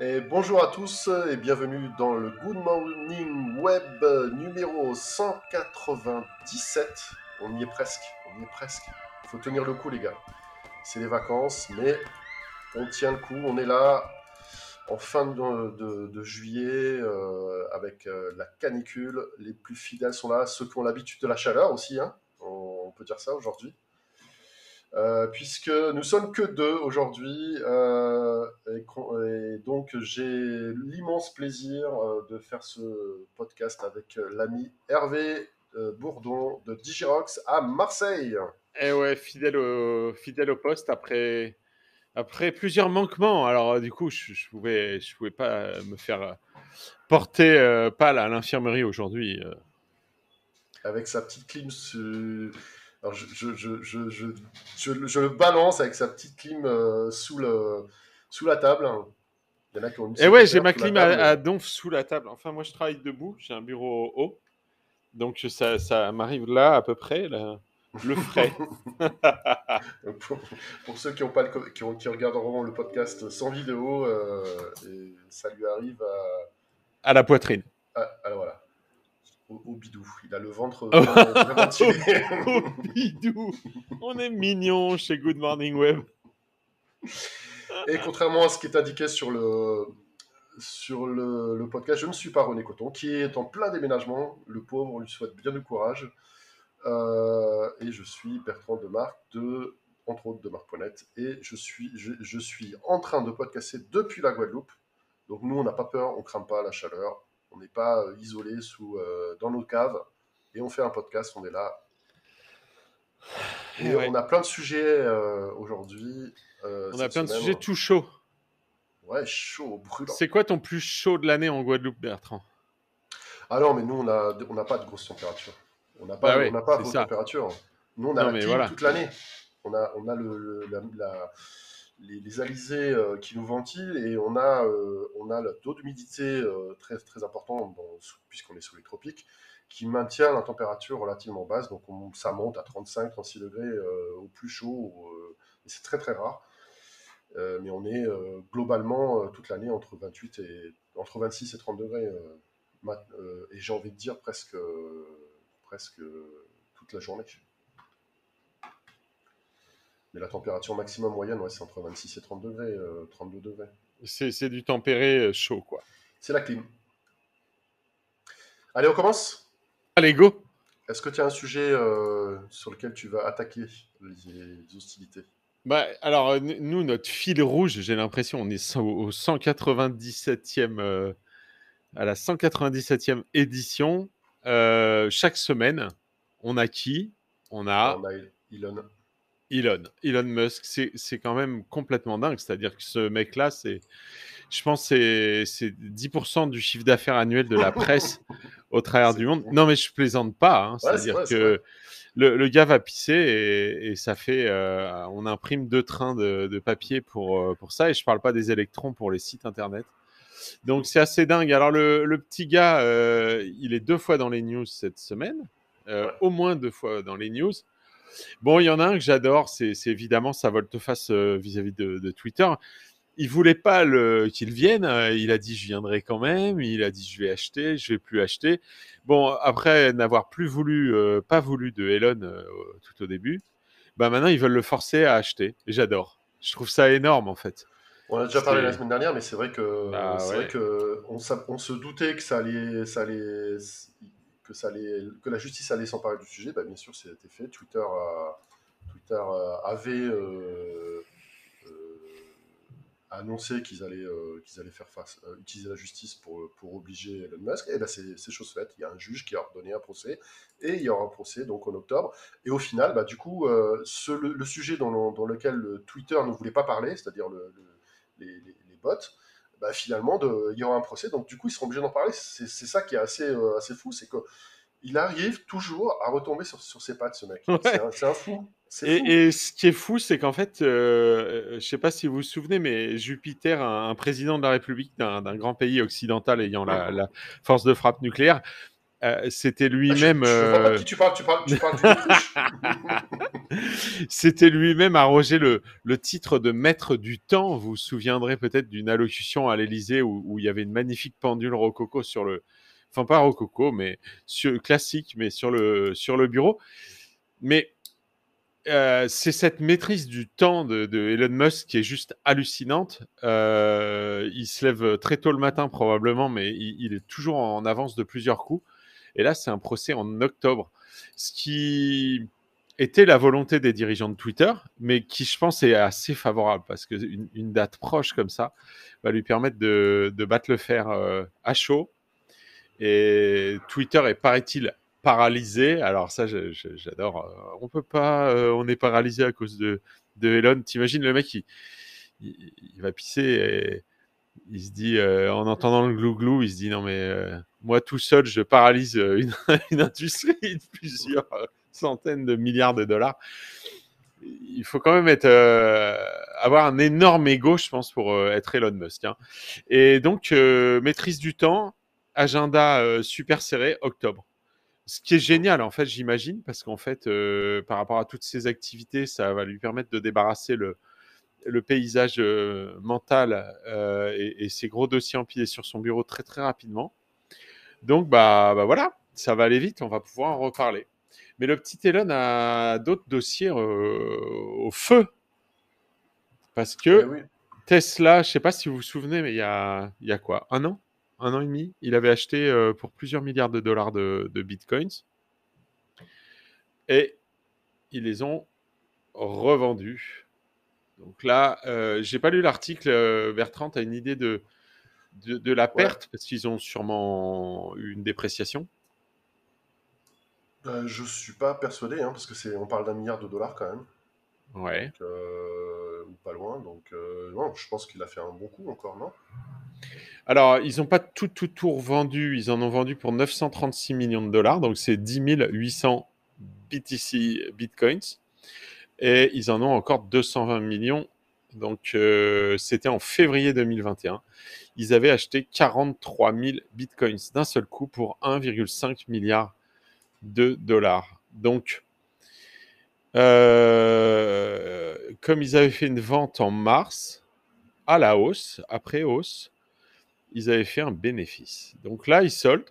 Et bonjour à tous et bienvenue dans le Good Morning Web numéro 197. On y est presque, on y est presque. Il faut tenir le coup les gars. C'est les vacances, mais on tient le coup, on est là en fin de, juillet euh, avec euh, la canicule. Les plus fidèles sont là, ceux qui ont l'habitude de la chaleur aussi, hein. on peut dire ça aujourd'hui. Euh, puisque nous sommes que deux aujourd'hui, euh, et, donc j'ai l'immense plaisir euh, de faire ce podcast avec l'ami Hervé Bourdon de Digirox à Marseille. Eh ouais, fidèle au, fidèle au poste après, après plusieurs manquements. Alors, du coup, je, je pouvais, je pouvais pas me faire porter pâle à l'infirmerie aujourd'hui. avec sa petite clim. su- Alors je, je, je, je, le balance avec sa petite clim euh, sous, le, sous la table. Il y en a qui ont mis Et ses ouais, j'ai ma clim à, à donf sous la table. Enfin, moi, je travaille debout. J'ai un bureau haut. Donc, ça, ça m'arrive là, à peu près, là, le frais. Pour, pour ceux qui, ont pas le, qui, ont- qui regarderont le podcast sans vidéo, euh, et ça lui arrive à, à la poitrine. à- à- voilà, au, au bidou. Il a le ventre ventilé. Oh, bidou On est mignon chez Good Morning Web. Et contrairement à ce qui est indiqué sur le, sur le, le podcast, je ne suis pas René Coton, qui est en plein déménagement. Le pauvre, on lui souhaite bien du courage. Euh, et je suis Bertrand Demarque, de, entre autres de Marc.net. Et je suis, je, je suis en train de podcaster depuis la Guadeloupe. Donc nous, on n'a pas peur, on ne craint pas la chaleur. On n'est pas euh, isolé sous, euh, dans nos caves. Et on fait un podcast, on est là. Et ouais. on a plein de sujets euh, aujourd'hui. On a plein de sujets tout chauds. Ouais, chaud, brûlant. C'est quoi ton plus chaud de l'année en Guadeloupe, Bertrand? Ah non, mais nous, on n'a on n'a pas de grosses températures. On n'a pas, Bah ouais, on n'a pas vos ça. températures. Nous, on a Non, la mais voilà. toute l'année. On a, on a le, le- la- la- les, alizés euh, qui nous ventilent et on a, euh, on a le taux d'humidité euh, très, très important, puisqu'on est sous les tropiques, qui maintient la température relativement basse. Donc, on- ça monte à 35, 36 degrés au plus chaud. et c'est très, très rare. Mais on est globalement toute l'année entre 28 et entre 26 et 30 degrés. et j'ai envie de dire presque, presque toute la journée. Mais la température maximum moyenne, ouais, c'est entre 26 et 30 degrés, euh, 32 degrés. C'est c'est du tempéré euh, chaud, quoi. C'est la clim. Allez, on commence? Allez, go Est-ce que tu as un sujet euh, sur lequel tu vas attaquer les, hostilités? Bah, Alors, euh, nous, notre fil rouge, j'ai l'impression, on est au 197e, euh, à la 197e édition. Euh, chaque semaine, on a qui? On a On a Elon. Elon. Elon Musk, c'est quand même complètement dingue. C'est-à-dire que ce mec-là, c'est, je pense, que c'est c'est 10% du chiffre d'affaires annuel de la presse au travers du monde. Non, mais je plaisante pas. hein. Ouais, C'est-à-dire que le, le gars va pisser et, et ça fait, euh, on imprime deux trains de, de papier pour, euh, pour ça. Et je parle pas des électrons pour les sites internet. Donc c'est assez dingue. Alors le, le petit gars, euh, il est deux fois dans les news cette semaine, euh, Ouais. au moins deux fois dans les news. Bon, il y en a un que j'adore, c'est c'est évidemment sa volte-face euh, vis-à-vis de, de Twitter. Il voulait pas qu'il vienne, euh, il a dit je viendrai quand même, il a dit je vais acheter, je vais plus acheter. Bon, après n'avoir plus voulu, euh, pas voulu de Elon euh, tout au début, bah maintenant ils veulent le forcer à acheter. Et J'adore. Je trouve ça énorme en fait. On a déjà parlé la semaine dernière, mais c'est vrai que c'est ouais. vrai que on se doutait que ça allait, ça allait, que ça la justice allait s'emparer du sujet. Bah, bien sûr, c'était fait. Twitter, a- avait euh, euh, annoncé qu'ils allaient, euh, qu'ils allaient faire face, euh, utiliser la justice pour, pour obliger Elon Musk. Et ben c'est c'est chose faite. Il y a un juge qui a ordonné un procès et il y aura un procès donc en octobre. Et au final, bah, du coup, euh, le, sujet dans, dans lequel le Twitter ne voulait pas parler, c'est-à-dire le- le- les, les- les bots, bah, finalement, de- il y aura un procès. Donc, du coup, ils seront obligés d'en parler. C'est ça qui est assez, euh, assez fou, c'est qu'il arrive toujours à retomber sur, sur ses pattes, ce mec. Ouais. C'est un, fou. Et, fou. et ce qui est fou, c'est qu'en fait, euh, je sais pas si vous vous souvenez, mais Jupiter, un, un président de la République d'un grand pays occidental ayant la, la force de frappe nucléaire, euh, c'était lui-même. Ah, de qui tu parles. Tu parles, tu parles. C'était lui-même arrogé le, le titre de maître du temps. Vous vous souviendrez peut-être d'une allocution à l'Élysée où, où il y avait une magnifique pendule rococo sur le, enfin pas rococo, mais sur, classique, mais sur le sur le bureau. Mais euh, c'est cette maîtrise du temps de, de, Elon Musk qui est juste hallucinante. Euh, il se lève très tôt le matin probablement, mais il, il, est toujours en avance de plusieurs coups. Et là, c'est un procès en octobre, ce qui était la volonté des dirigeants de Twitter, mais qui, je pense, est assez favorable parce qu'une une date proche comme ça va lui permettre de, battre le fer euh, à chaud. Et Twitter est, paraît-il, paralysé. Alors ça, j'adore. On peut pas, euh, on est paralysé à cause de, de Elon. T'imagines le mec, il, va pisser il se dit, euh, en entendant le glou-glou, il se dit non mais euh, moi tout seul, je paralyse une, une industrie de plusieurs centaines de milliards de dollars. Il faut quand même être, euh, avoir un énorme ego, je pense, pour euh, être Elon Musk. Hein. Et donc, euh, maîtrise du temps, agenda euh, super serré, octobre. Ce qui est génial, en fait, j'imagine, parce qu'en fait, euh, par rapport à toutes ces activités, ça va lui permettre de débarrasser le, le paysage euh, mental euh, et, et, ses gros dossiers empilés sur son bureau très très rapidement. Donc bah, bah, voilà, ça va aller vite, on va pouvoir en reparler. Mais le petit Elon a d'autres dossiers euh, au feu. Parce que oui. Tesla, je ne sais pas si vous vous souvenez, mais il y a, il y a quoi Un an? Un an et demi Il avait acheté euh, pour plusieurs milliards de dollars de, de bitcoins. Et ils les ont revendus donc là, euh, j'ai pas lu l'article. Euh, Bertrand, tu as une idée de, de, de la perte? Ouais. parce qu'ils ont sûrement eu une dépréciation euh, Je suis pas persuadé hein, parce que c'est, on parle d'un milliard de dollars quand même. Ouais. Donc, euh, ou pas loin. Donc euh, non, je pense qu'il a fait un bon coup encore, non? Alors, ils n'ont pas tout, tout, tout revendu. Ils en ont vendu pour 936 millions de dollars. Donc c'est 10 800 BTC bitcoins et ils en ont encore 220 millions. Donc, euh, c'était en février 2021. Ils avaient acheté 43 000 bitcoins d'un seul coup pour 1,5 milliard de dollars. Donc, euh, comme ils avaient fait une vente en mars, à la hausse, après hausse, ils avaient fait un bénéfice. Donc là, ils soldent.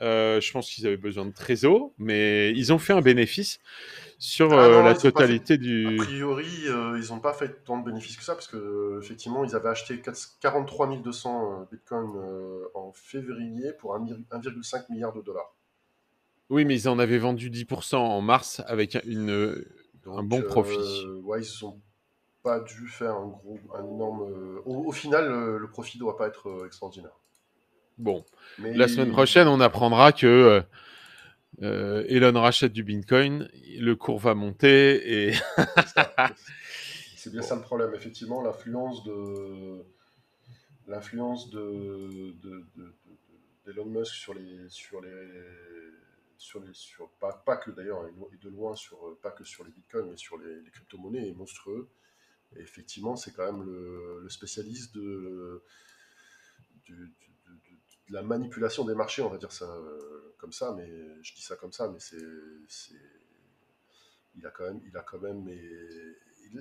Euh, je pense qu'ils avaient besoin de trésor, mais ils ont fait un bénéfice sur ah non, euh, la totalité fait... du. A priori, euh, ils n'ont pas fait tant de bénéfices que ça, parce que euh, effectivement, ils avaient acheté 43 200 bitcoins en février pour 1,5 milliard de dollars. Oui, mais ils en avaient vendu 10% en mars avec une, Donc, un bon profit. ouais, ils n'ont pas dû faire un gros, un énorme. Au, au final, le profit ne doit pas être extraordinaire. Bon, mais la semaine prochaine, on apprendra que euh, Elon rachète du Bitcoin, le cours va monter et. c'est bien bon. ça le problème, effectivement, l'influence de l'influence de, de, de, d'Elon Musk sur les sur les sur les sur pas, pas que d'ailleurs et de loin sur pas que sur les bitcoins mais sur les, les crypto-monnaies est monstrueux et effectivement c'est quand même le, le spécialiste de du la manipulation des marchés, on va dire ça euh, comme ça, mais je dis ça comme ça, mais c'est, il a quand même, il a quand même,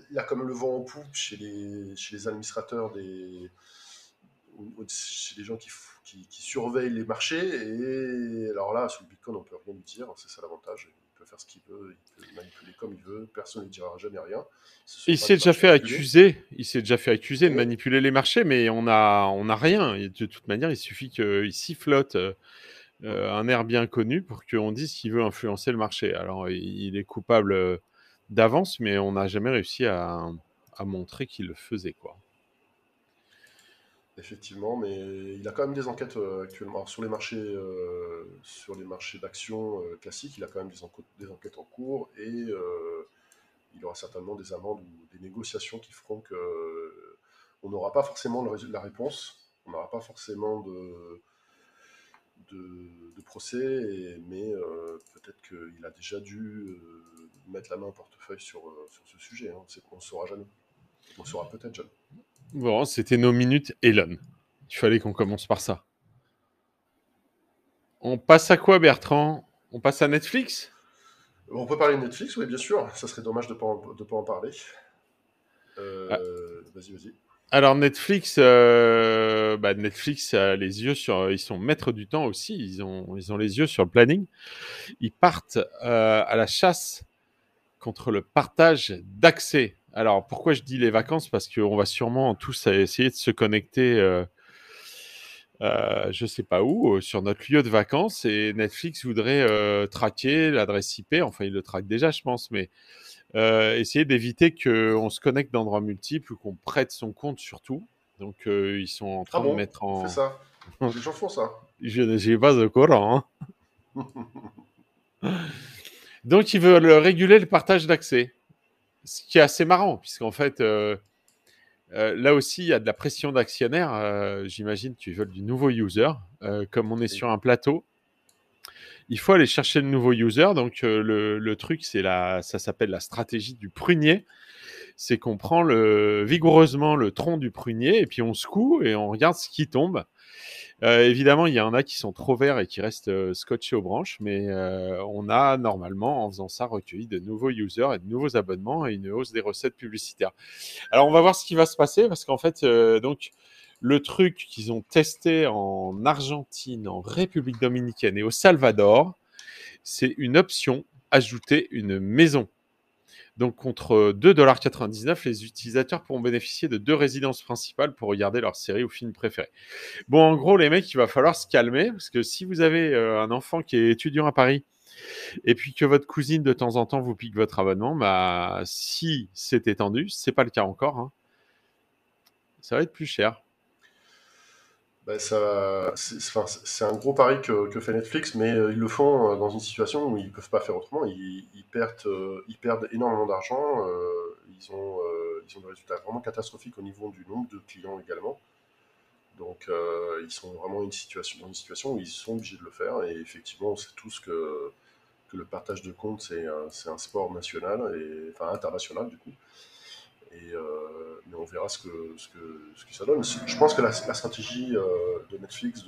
il a quand même le vent en poupe chez les, chez les administrateurs des, chez les gens qui, qui, qui, surveillent les marchés. Et alors là, sur le Bitcoin, on peut rien lui dire, c'est ça l'avantage faire ce qu'il veut, il peut manipuler comme il veut, personne ne dira jamais rien. Il s'est déjà fait accuser, il s'est déjà fait accuser de manipuler les marchés, mais on a, on a rien. Et de toute manière, il suffit qu'il sifflote euh, un air bien connu pour qu'on dise qu'il veut influencer le marché. Alors, il est coupable euh, d'avance, mais on n'a jamais réussi à, à montrer qu'il le faisait, quoi. Effectivement, mais il a quand même des enquêtes euh, actuellement sur les marchés, euh, sur les marchés d'actions euh, classiques. Il a quand même des, en des, enquêtes en cours et il aura certainement des amendes ou des négociations qui feront que on n'aura pas forcément la réponse, on n'aura pas forcément de, de, procès, et, mais peut-être qu'il a déjà dû mettre la main au portefeuille sur, sur ce sujet. Hein. On ne saura jamais. On saura peut-être jamais. Bon, c'était nos minutes Elon. Il fallait qu'on commence par ça. On passe à quoi, Bertrand? On passe à Netflix? On peut parler de Netflix, oui, bien sûr. Ça serait dommage de ne pas, en- de pas en parler. Euh, Ah. Vas-y, vas-y. Alors Netflix, euh, bah, Netflix a les yeux sur, ils sont maîtres du temps aussi. Ils ont, ils ont les yeux sur le planning. Ils partent euh, à la chasse contre le partage d'accès. Alors pourquoi je dis les vacances? Parce qu'on va sûrement tous essayer de se connecter. Euh, euh, je sais pas où, euh, sur notre lieu de vacances, et Netflix voudrait euh, traquer l'adresse IP, enfin il le traque déjà je pense, mais essayer d'éviter qu'on se connecte d'endroits multiples ou qu'on prête son compte surtout. Donc ils sont en train Ah bon? de mettre en... fait ça. Les gens font ça. Je n'ai pas de courant. hein. Donc ils veulent réguler le partage d'accès. Ce qui est assez marrant, puisqu'en fait, euh, euh, là aussi, il y a de la pression d'actionnaires. euh, J'imagine qu'ils veulent du nouveau user. Euh, comme on est sur un plateau, il faut aller chercher le nouveau user. Donc le, le truc, c'est la, ça s'appelle la stratégie du prunier. C'est qu'on prend le, vigoureusement le tronc du prunier et puis on secoue et on regarde ce qui tombe. Euh, évidemment, il y en a qui sont trop verts et qui restent euh, scotchés aux branches, mais euh, on a normalement, en faisant ça, recueilli de nouveaux users et de nouveaux abonnements et une hausse des recettes publicitaires. Alors, on va voir ce qui va se passer parce qu'en fait, donc, le truc qu'ils ont testé en Argentine, en République dominicaine et au Salvador, c'est une option ajouter une maison. Donc, contre 2,99$, les utilisateurs pourront bénéficier de deux résidences principales pour regarder leur série ou film préféré. Bon, en gros, les mecs, il va falloir se calmer parce que si vous avez euh, un enfant qui est étudiant à Paris et puis que votre cousine de temps en temps vous pique votre abonnement, bah, si c'est étendu, c'est pas le cas encore, hein, ça va être plus cher. Ben, ça, c'est un gros pari que, que fait Netflix, mais euh, ils le font euh, dans une situation où ils peuvent pas faire autrement. Ils, ils perdent, euh, ils perdent énormément d'argent. ils, ont, ils ont des résultats vraiment catastrophiques au niveau du nombre de clients également. Donc ils sont vraiment dans une situation où ils sont obligés de le faire. Et effectivement, on sait tous que, que le partage de comptes, c'est un, un sport national, et, enfin international du coup. Euh, mais on verra ce que, ce que, ce que ça donne. Je pense que la, stratégie euh, de Netflix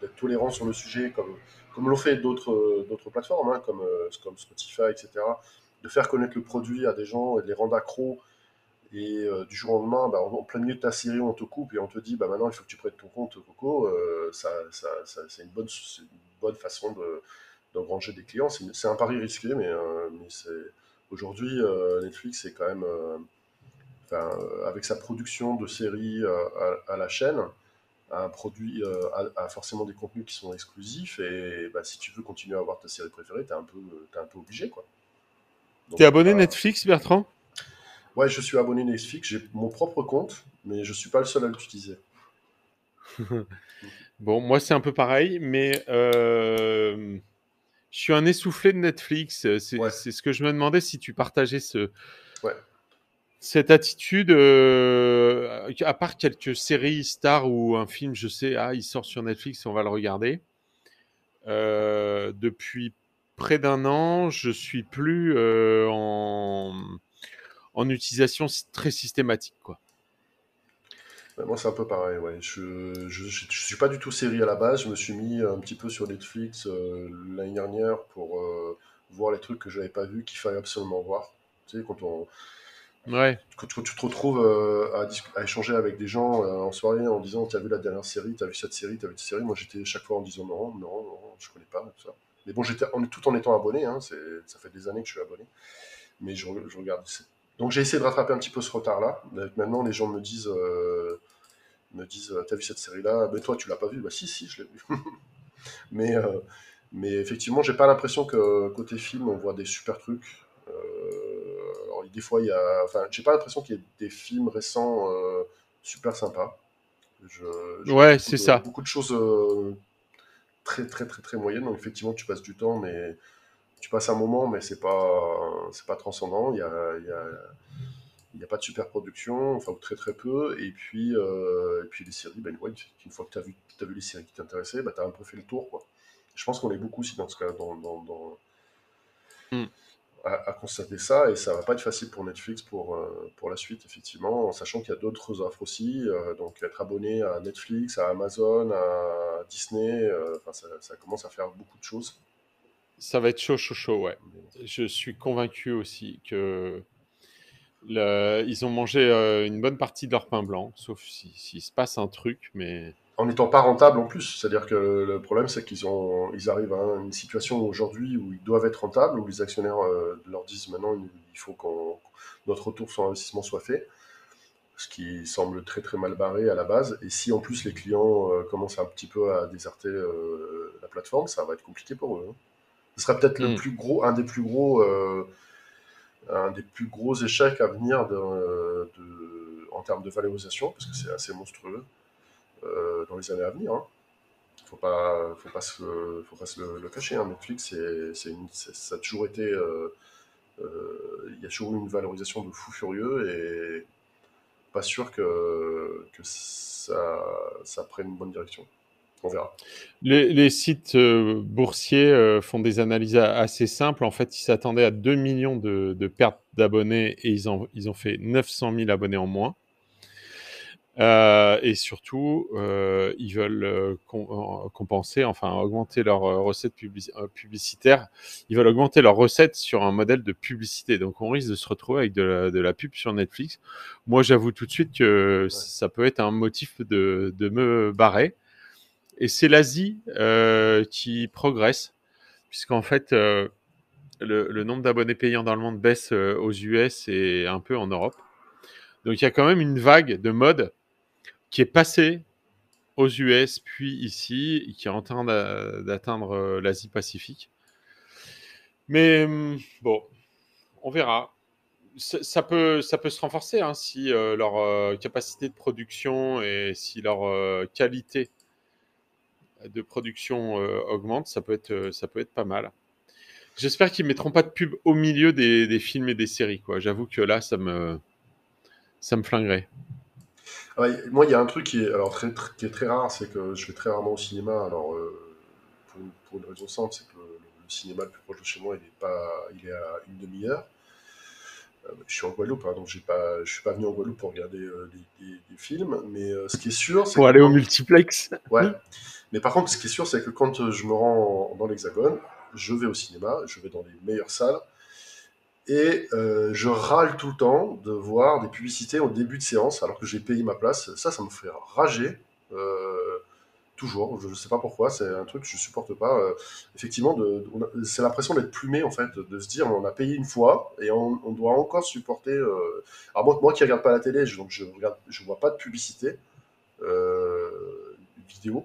d'être tolérant sur le sujet, comme, comme l'ont fait d'autres d'autres plateformes, hein, comme, euh, comme Spotify, etc., de faire connaître le produit à des gens et de les rendre accros. Et euh, du jour au lendemain, bah, en, plein milieu de ta série, on te coupe et on te dit bah, maintenant il faut que tu prêtes ton compte, Coco. euh, ça, ça, c'est une bonne, une bonne façon de, d'engranger des clients. C'est, un pari risqué, mais, euh, mais aujourd'hui, euh, Netflix est quand même. Euh, enfin, euh, avec sa production de séries euh, à, à la chaîne, a un produit euh, a, a forcément des contenus qui sont exclusifs et bah, si tu veux continuer à avoir ta série préférée, t'es un peu, t'es un peu obligé T'es abonné euh, Netflix, Bertrand? Ouais, je suis abonné Netflix, j'ai mon propre compte, mais je suis pas le seul à l'utiliser. Bon, moi c'est un peu pareil, mais euh, je suis un essoufflé de Netflix. C'est Ouais. c'est ce que je me demandais si tu partageais ce, Ouais. Cette attitude, euh, à part quelques séries stars ou un film, je sais, ah, il sort sur Netflix, on va le regarder. Euh, depuis près d'un an, je suis plus euh, en, utilisation très systématique, quoi. Ouais, moi, c'est un peu pareil. Ouais. Je, je, je, je suis pas du tout série à la base. Je me suis mis un petit peu sur Netflix l'année dernière pour voir les trucs que j'avais pas vus qu'il fallait absolument voir. Tu sais, quand on, Ouais. tu tu te retrouves euh, à, échanger avec des gens euh, en soirée en disant tu as vu la dernière série, tu as vu cette série, tu as vu cette série, moi j'étais chaque fois en disant non, non, non, je connais pas tout ça. Mais bon, j'étais tout en étant abonné, hein, ça fait des années que je suis abonné, mais je, je regarde. Donc j'ai essayé de rattraper un petit peu ce retard-là. Donc, Maintenant, les gens me disent, euh, me disent, euh, t'as vu cette série-là? Mais toi, tu l'as pas vue? Bah si, si, je l'ai vue. mais, euh, mais effectivement, j'ai pas l'impression que côté film, on voit des super trucs. Euh, des fois, il y a. Enfin, j'ai pas l'impression qu'il y ait des films récents euh, super sympas. Je, Ouais, c'est ça. Beaucoup de choses euh, très, très, très, très moyennes. Donc, effectivement, tu passes du temps, mais tu passes un moment, mais c'est pas, c'est pas transcendant. Il y a, il y a, il y a pas de super production, enfin, ou très, très peu. Et puis, euh, et puis les séries, ben, ouais, une fois que tu as vu, t'as vu les séries qui t'intéressaient, bah, tu as un peu fait le tour. Quoi. Je pense qu'on est beaucoup aussi dans ce cas, dans, dans, dans, Hmm. À, constater ça et ça va pas être facile pour Netflix pour, euh, pour la suite, effectivement, en sachant qu'il y a d'autres offres aussi. Euh, donc, être abonné à Netflix, à Amazon, à Disney, euh, ça, ça, commence à faire beaucoup de choses. Ça va être chaud, chaud, chaud, ouais. Je suis convaincu aussi que le, ils ont mangé une bonne partie de leur pain blanc, sauf s'il se passe un truc, mais en n'étant pas rentable en plus. C'est-à-dire que le problème, c'est qu'ils ont, ils arrivent à une situation aujourd'hui où ils doivent être rentables, où les actionnaires euh, leur disent maintenant il faut que notre retour sur investissement soit fait, ce qui semble très très mal barré à la base. Et si en plus les clients euh, commencent un petit peu à déserter euh, la plateforme, ça va être compliqué pour eux. Hein. Ce sera peut-être le mm. plus gros, un des plus gros, un des plus gros échecs à venir de, en termes de valorisation, parce que c'est assez monstrueux. Euh, dans les années à venir. Hein. Faut pas, faut pas se, le, cacher. Hein. Netflix, ça a toujours été, euh, euh, il y a toujours eu une valorisation de fou furieux et pas sûr que, ça, prenne une bonne direction. On verra. Les, sites boursiers font des analyses assez simples. En fait, ils s'attendaient à 2 millions de, pertes d'abonnés et ils ont fait 900 000 abonnés en moins. Euh, et surtout, euh, ils veulent euh, compenser, enfin augmenter leurs recettes publicitaires. Ils veulent augmenter leurs recettes sur un modèle de publicité. Donc, on risque de se retrouver avec de la, de la pub sur Netflix. Moi, j'avoue tout de suite que ça peut être un motif de, de me barrer. Et c'est l'Asie qui progresse, puisqu'en fait, le, le, nombre d'abonnés payants dans le monde baisse aux US et un peu en Europe. Donc, il y a quand même une vague de mode qui est passé aux US, puis ici, et qui est en train d'atteindre euh, l'Asie-Pacifique. Mais hum, bon, on verra. Ça peut, ça peut se renforcer hein, si euh, leur euh, capacité de production et si leur qualité de production augmente, ça peut, être, ça peut être pas mal. J'espère qu'ils mettront pas de pub au milieu des, des films et des séries. J'avoue que là, ça me, ça me flinguerait moi, il y a un truc qui est, alors, très, qui est très rare, c'est que je vais très rarement au cinéma. Alors, euh, pour, une, pour, une, raison simple, c'est que le, cinéma le plus proche de chez moi, il est, pas, il est à une demi-heure. Euh, je suis en Guadeloupe, hein, donc j'ai pas, je suis pas venu en Guadeloupe pour regarder euh, des, des, films. Mais ce qui est sûr, c'est pour aller au multiplex. Ouais. Mais par contre, ce qui est sûr, c'est que quand je me rends dans l'Hexagone, je vais au cinéma, je vais dans les meilleures salles. Et euh, je râle tout le temps de voir des publicités au début de séance alors que j'ai payé ma place. Ça, ça me fait rager. Euh, toujours, je ne sais pas pourquoi, c'est un truc que je supporte pas. Euh, effectivement, c'est l'impression d'être plumé en fait, de se dire on a payé une fois et on, doit encore supporter. Alors moi, moi qui regarde pas la télé, je, donc je vois pas de publicité vidéo.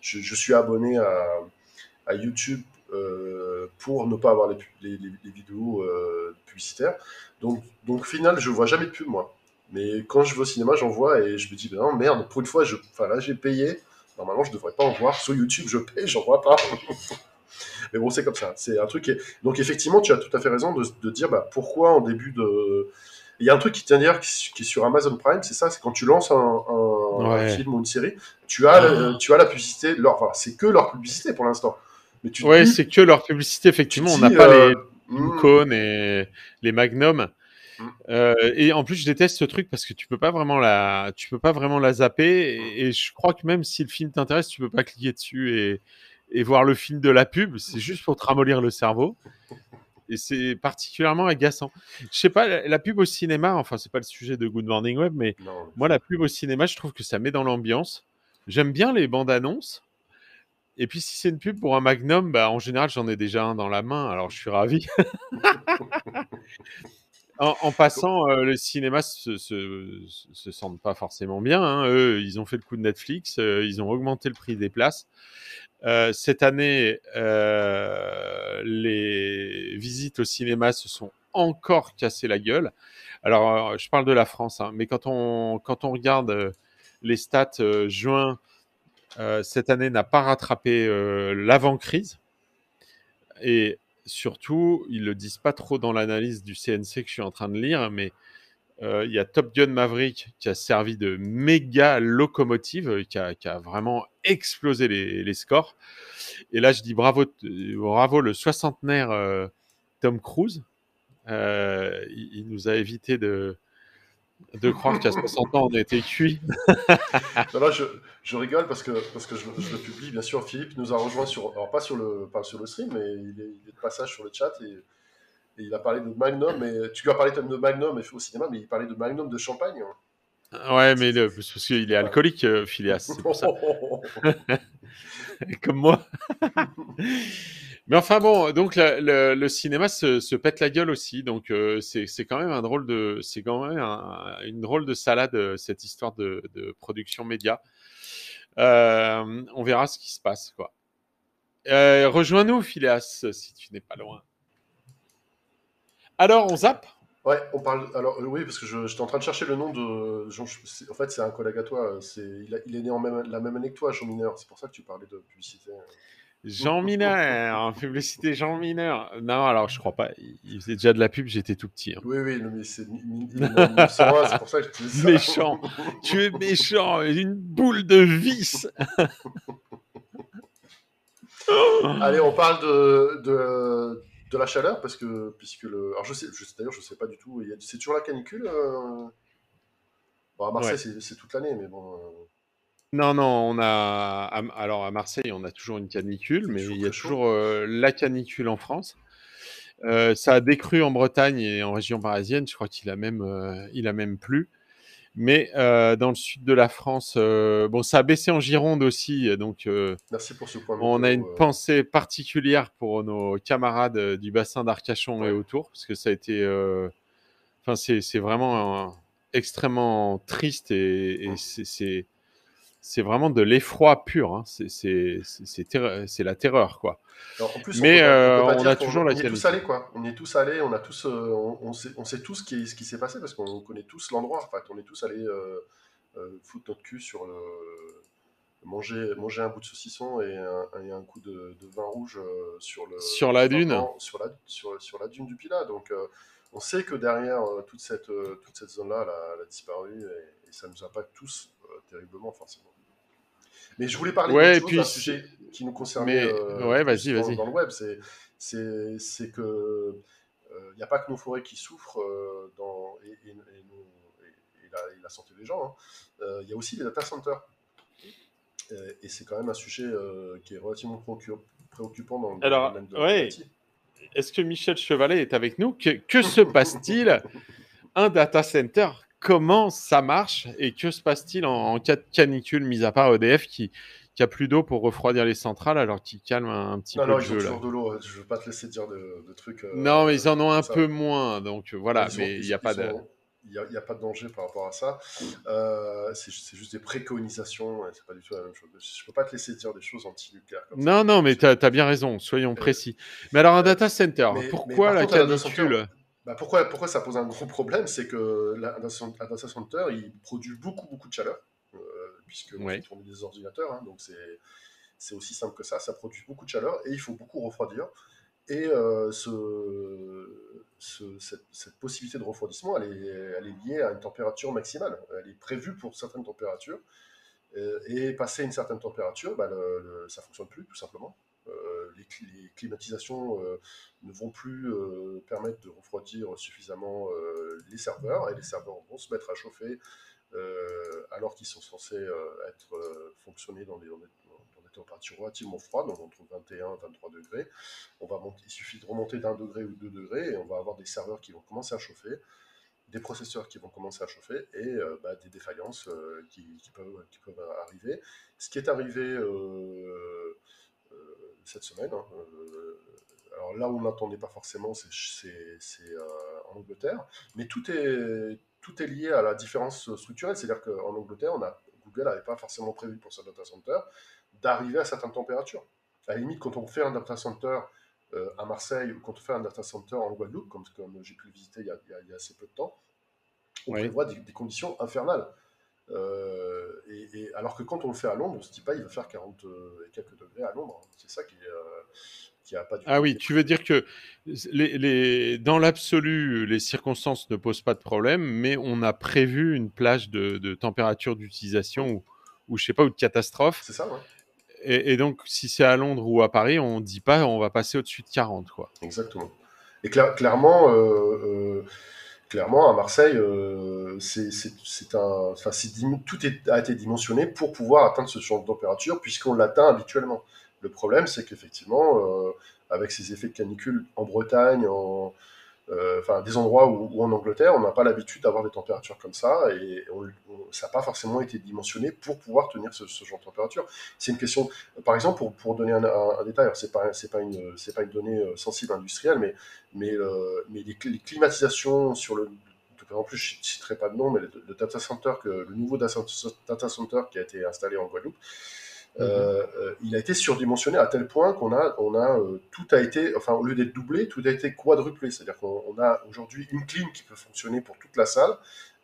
Je, suis abonné à, YouTube pour ne pas avoir les, les, les, vidéos euh, publicitaires. Donc, donc, au final, je vois jamais de pub, moi. Mais quand je vais au cinéma, j'en vois et je me dis, ben non, merde, pour une fois, je, enfin, là, j'ai payé. Normalement, je devrais pas en voir. Sur YouTube, je paye, j'en vois pas. Mais bon, c'est comme ça. C'est un truc. Qui Donc, effectivement, tu as tout à fait raison de, de dire bah, pourquoi en début de. Il y a un truc qui tient à dire qui est sur Amazon Prime, c'est ça, c'est quand tu lances un, un, film ou une série, tu as, ah. tu as la publicité, leur, enfin, c'est que leur publicité pour l'instant. Ouais, c'est que leur publicité, effectivement. On n'a pas les icônes euh, et les Magnum. Mm. Euh, et en plus, je déteste ce truc parce que tu peux pas vraiment la, tu peux pas vraiment la zapper. Et, je crois que même si le film t'intéresse, tu peux pas cliquer dessus et, et voir le film de la pub. C'est juste pour te ramollir le cerveau. Et c'est particulièrement agaçant. Je sais pas, la, pub au cinéma, enfin, c'est pas le sujet de Good Morning Web, mais moi, la pub au cinéma, je trouve que ça met dans l'ambiance. J'aime bien les bandes annonces. Et puis, si c'est une pub pour un Magnum, bah, en général, j'en ai déjà un dans la main, alors je suis ravi. en, passant, euh, le cinéma se, se, se, sentent pas forcément bien. Hein. Eux, ils ont fait le coup de Netflix, euh, ils ont augmenté le prix des places. Euh, cette année, les visites au cinéma se sont encore cassées la gueule. Alors, je parle de la France, hein, mais quand on, quand on regarde les stats juin cette année n'a pas rattrapé euh, l'avant-crise. Et surtout, ils le disent pas trop dans l'analyse du CNC que je suis en train de lire, mais Euh, il y a Top Gun Maverick qui a servi de méga locomotive, qui a, vraiment explosé les, scores. Et là, je dis bravo, le soixantenaire euh, Tom Cruise. Euh, il, il, nous a évité de, de croire qu'à 60 ans, on a été cuit. là, je, je, rigole parce que, parce que je, je, le publie, bien sûr. Philippe nous a rejoint sur, alors pas sur le, pas sur le stream, mais il est, il est de passage sur le chat et, et, il a parlé de Magnum. Et, tu lui as parlé de Magnum au cinéma, mais il parlait de Magnum de champagne. Hein. Ouais, mais le, parce qu'il est alcoolique, euh, Phileas. C'est pour ça. Comme moi. Mais enfin bon, donc le, cinéma se, pète la gueule aussi, donc euh, c'est quand même un drôle de, c'est quand même un, une drôle de salade euh, cette histoire de, production média. Euh, on verra ce qui se passe quoi. Rejoins-nous, Phileas, si tu n'es pas loin. Alors, on zappe? Ouais, on parle. Alors oui, parce que j'étais en train de chercher le nom de. Jean, en fait, c'est un collègue à toi. Il, est né en même, la même année que toi, Jean Mineur. C'est pour ça que tu parlais de publicité. Jean Mineur, en publicité Jean Mineur. Non, alors je crois pas. Il faisait déjà de la pub, j'étais tout petit. Hein. Oui, oui, mais c'est c'est pour ça que je te dis ça. Méchant. tu es méchant, une boule de vis. Allez, on parle de, de, de, la chaleur parce que puisque le. Alors je sais, je, d'ailleurs, je sais pas du tout. C'est toujours la canicule. Euh... Bon, à Marseille, ouais. c'est toute l'année, mais bon. Euh... Non, non, on a. Alors à Marseille, on a toujours une canicule, mais il y a toujours euh, la canicule en France. Euh, ça a décru en Bretagne et en région parisienne. Je crois qu'il a même, euh, il a même plu. Mais euh, dans le sud de la France, euh, bon, ça a baissé en Gironde aussi. Donc, merci pour ce point. On a une pensée particulière pour nos camarades du bassin d'Arcachon ouais. et autour, parce que ça a été. Enfin, c'est vraiment un, extrêmement triste et, et c'est c'est vraiment de l'effroi pur. Hein. C'est la terreur, quoi. Alors, en plus, Mais on, euh, on a toujours on, la on est tous allés, quoi. On est tous allés, on a tous, euh, on, sait, on sait tous ce qui, ce qui s'est passé parce qu'on connaît tous l'endroit. En fait, on est tous allés euh, foutre notre cul sur le manger, manger un bout de saucisson et un, et un coup de, de, vin rouge sur le sur la dune, sur la sur, sur la dune du Pilat. Donc on sait que derrière toute cette toute cette zone là, elle, a disparu et, et, ça nous impacte tous terriblement forcément. Mais je voulais parler ouais, d'un puis... sujet qui nous concernait mais... euh, ouais, vas-y, dans, vas-y. dans le web. C'est que il euh, n'y a pas que nos forêts qui souffrent euh, dans, et, et, et, nos, et la, la, santé des gens. Il hein. y a aussi les data centers. Et c'est quand même un sujet qui est relativement préoccupant dans le Alors, domaine de ouais. Est-ce que Michel Chevalet est avec nous? Que, que se passe-t-il? Un data center comment ça marche et que se passe-t-il en, en, cas de canicule, mis à part EDF qui, qui a plus d'eau pour refroidir les centrales alors qu'ils calment un, un, petit non, peu non, le ils jeu. Ont toujours de l'eau, je veux pas te laisser dire de, de trucs. Euh, non, mais ils en ont un ça. peu moins, donc voilà, ils mais il n'y a pas de. Il n'y a, a, pas de danger par rapport à ça. Euh, c'est juste des préconisations, c'est pas du tout la même chose. Je ne peux pas te laisser dire des choses anti-nucléaires. Non, ça. non, mais tu as, bien raison, soyons précis. Mais alors, un data center, mais, pourquoi mais la canicule bah pourquoi, pourquoi ça pose un gros problème C'est que data center, il produit beaucoup, beaucoup de chaleur, euh, puisque ouais. on des ordinateurs, hein, donc c'est aussi simple que ça, ça produit beaucoup de chaleur et il faut beaucoup refroidir. Et euh, ce, ce, cette, cette, possibilité de refroidissement, elle est, elle est, liée à une température maximale. Elle est prévue pour certaines températures. Euh, et passer une certaine température, bah, le, le, ça ne fonctionne plus, tout simplement. Les, climatisations euh, ne vont plus euh, permettre de refroidir suffisamment euh, les serveurs et les serveurs vont se mettre à chauffer alors qu'ils sont censés être fonctionner dans des, dans relativement froides, donc entre 21 et 23 degrés. On va il suffit de remonter d'un degré ou deux degrés et on va avoir des serveurs qui vont commencer à chauffer des processeurs qui vont commencer à chauffer et bah, des défaillances qui, peuvent, arriver. Ce qui est arrivé cette semaine, hein, alors là où on n'attendait pas forcément, c'est en Angleterre, mais tout est, tout est lié à la différence structurelle, c'est-à-dire qu'en Angleterre, on a, Google n'avait pas forcément prévu pour sa data center d'arriver à certaines températures. À la limite, quand on fait un data center euh, à Marseille ou quand on fait un data center en Guadeloupe, comme, comme j'ai pu le visiter il y, a, il y, a, assez peu de temps, on oui. prévoit des, des, conditions infernales. Euh, et, et, alors que quand on le fait à Londres, on se dit pas il va faire 40 et quelques degrés à Londres. C'est ça qui est, euh, a pas du Ah oui, tu veux dire que les, les, dans l'absolu, les circonstances ne posent pas de problème, mais on a prévu une plage de, de température d'utilisation ou, ou, je sais pas, ou de catastrophe. C'est ça, ouais. Et, et, donc, si c'est à Londres ou à Paris, on dit pas on va passer au-dessus de 40, quoi. Exactement. Et cla clairement, euh, euh, clairement, à Marseille, euh, c'est un, enfin, tout a été dimensionné pour pouvoir atteindre ce genre de température, puisqu'on l'atteint habituellement. Le problème, c'est qu'effectivement, euh, avec ces effets de canicule en Bretagne, en, enfin, des endroits où, où en Angleterre, on n'a pas l'habitude d'avoir des températures comme ça, et on, ça n'a pas forcément été dimensionné pour pouvoir tenir ce, ce genre de température. C'est une question, par exemple, pour, pour donner un, un, un détail, c'est pas c'est pas une c'est pas une donnée euh, sensible industrielle, mais mais, euh, mais les, climatisations sur le en plus, je ne citerai pas de nom, mais le, data center que le nouveau data center qui a été installé en Guadeloupe, euh, euh, il a été surdimensionné à tel point qu'on a, on a euh, tout a été, enfin au lieu d'être doublé, tout a été quadruplé. C'est-à-dire qu'on a aujourd'hui une clim qui peut fonctionner pour toute la salle,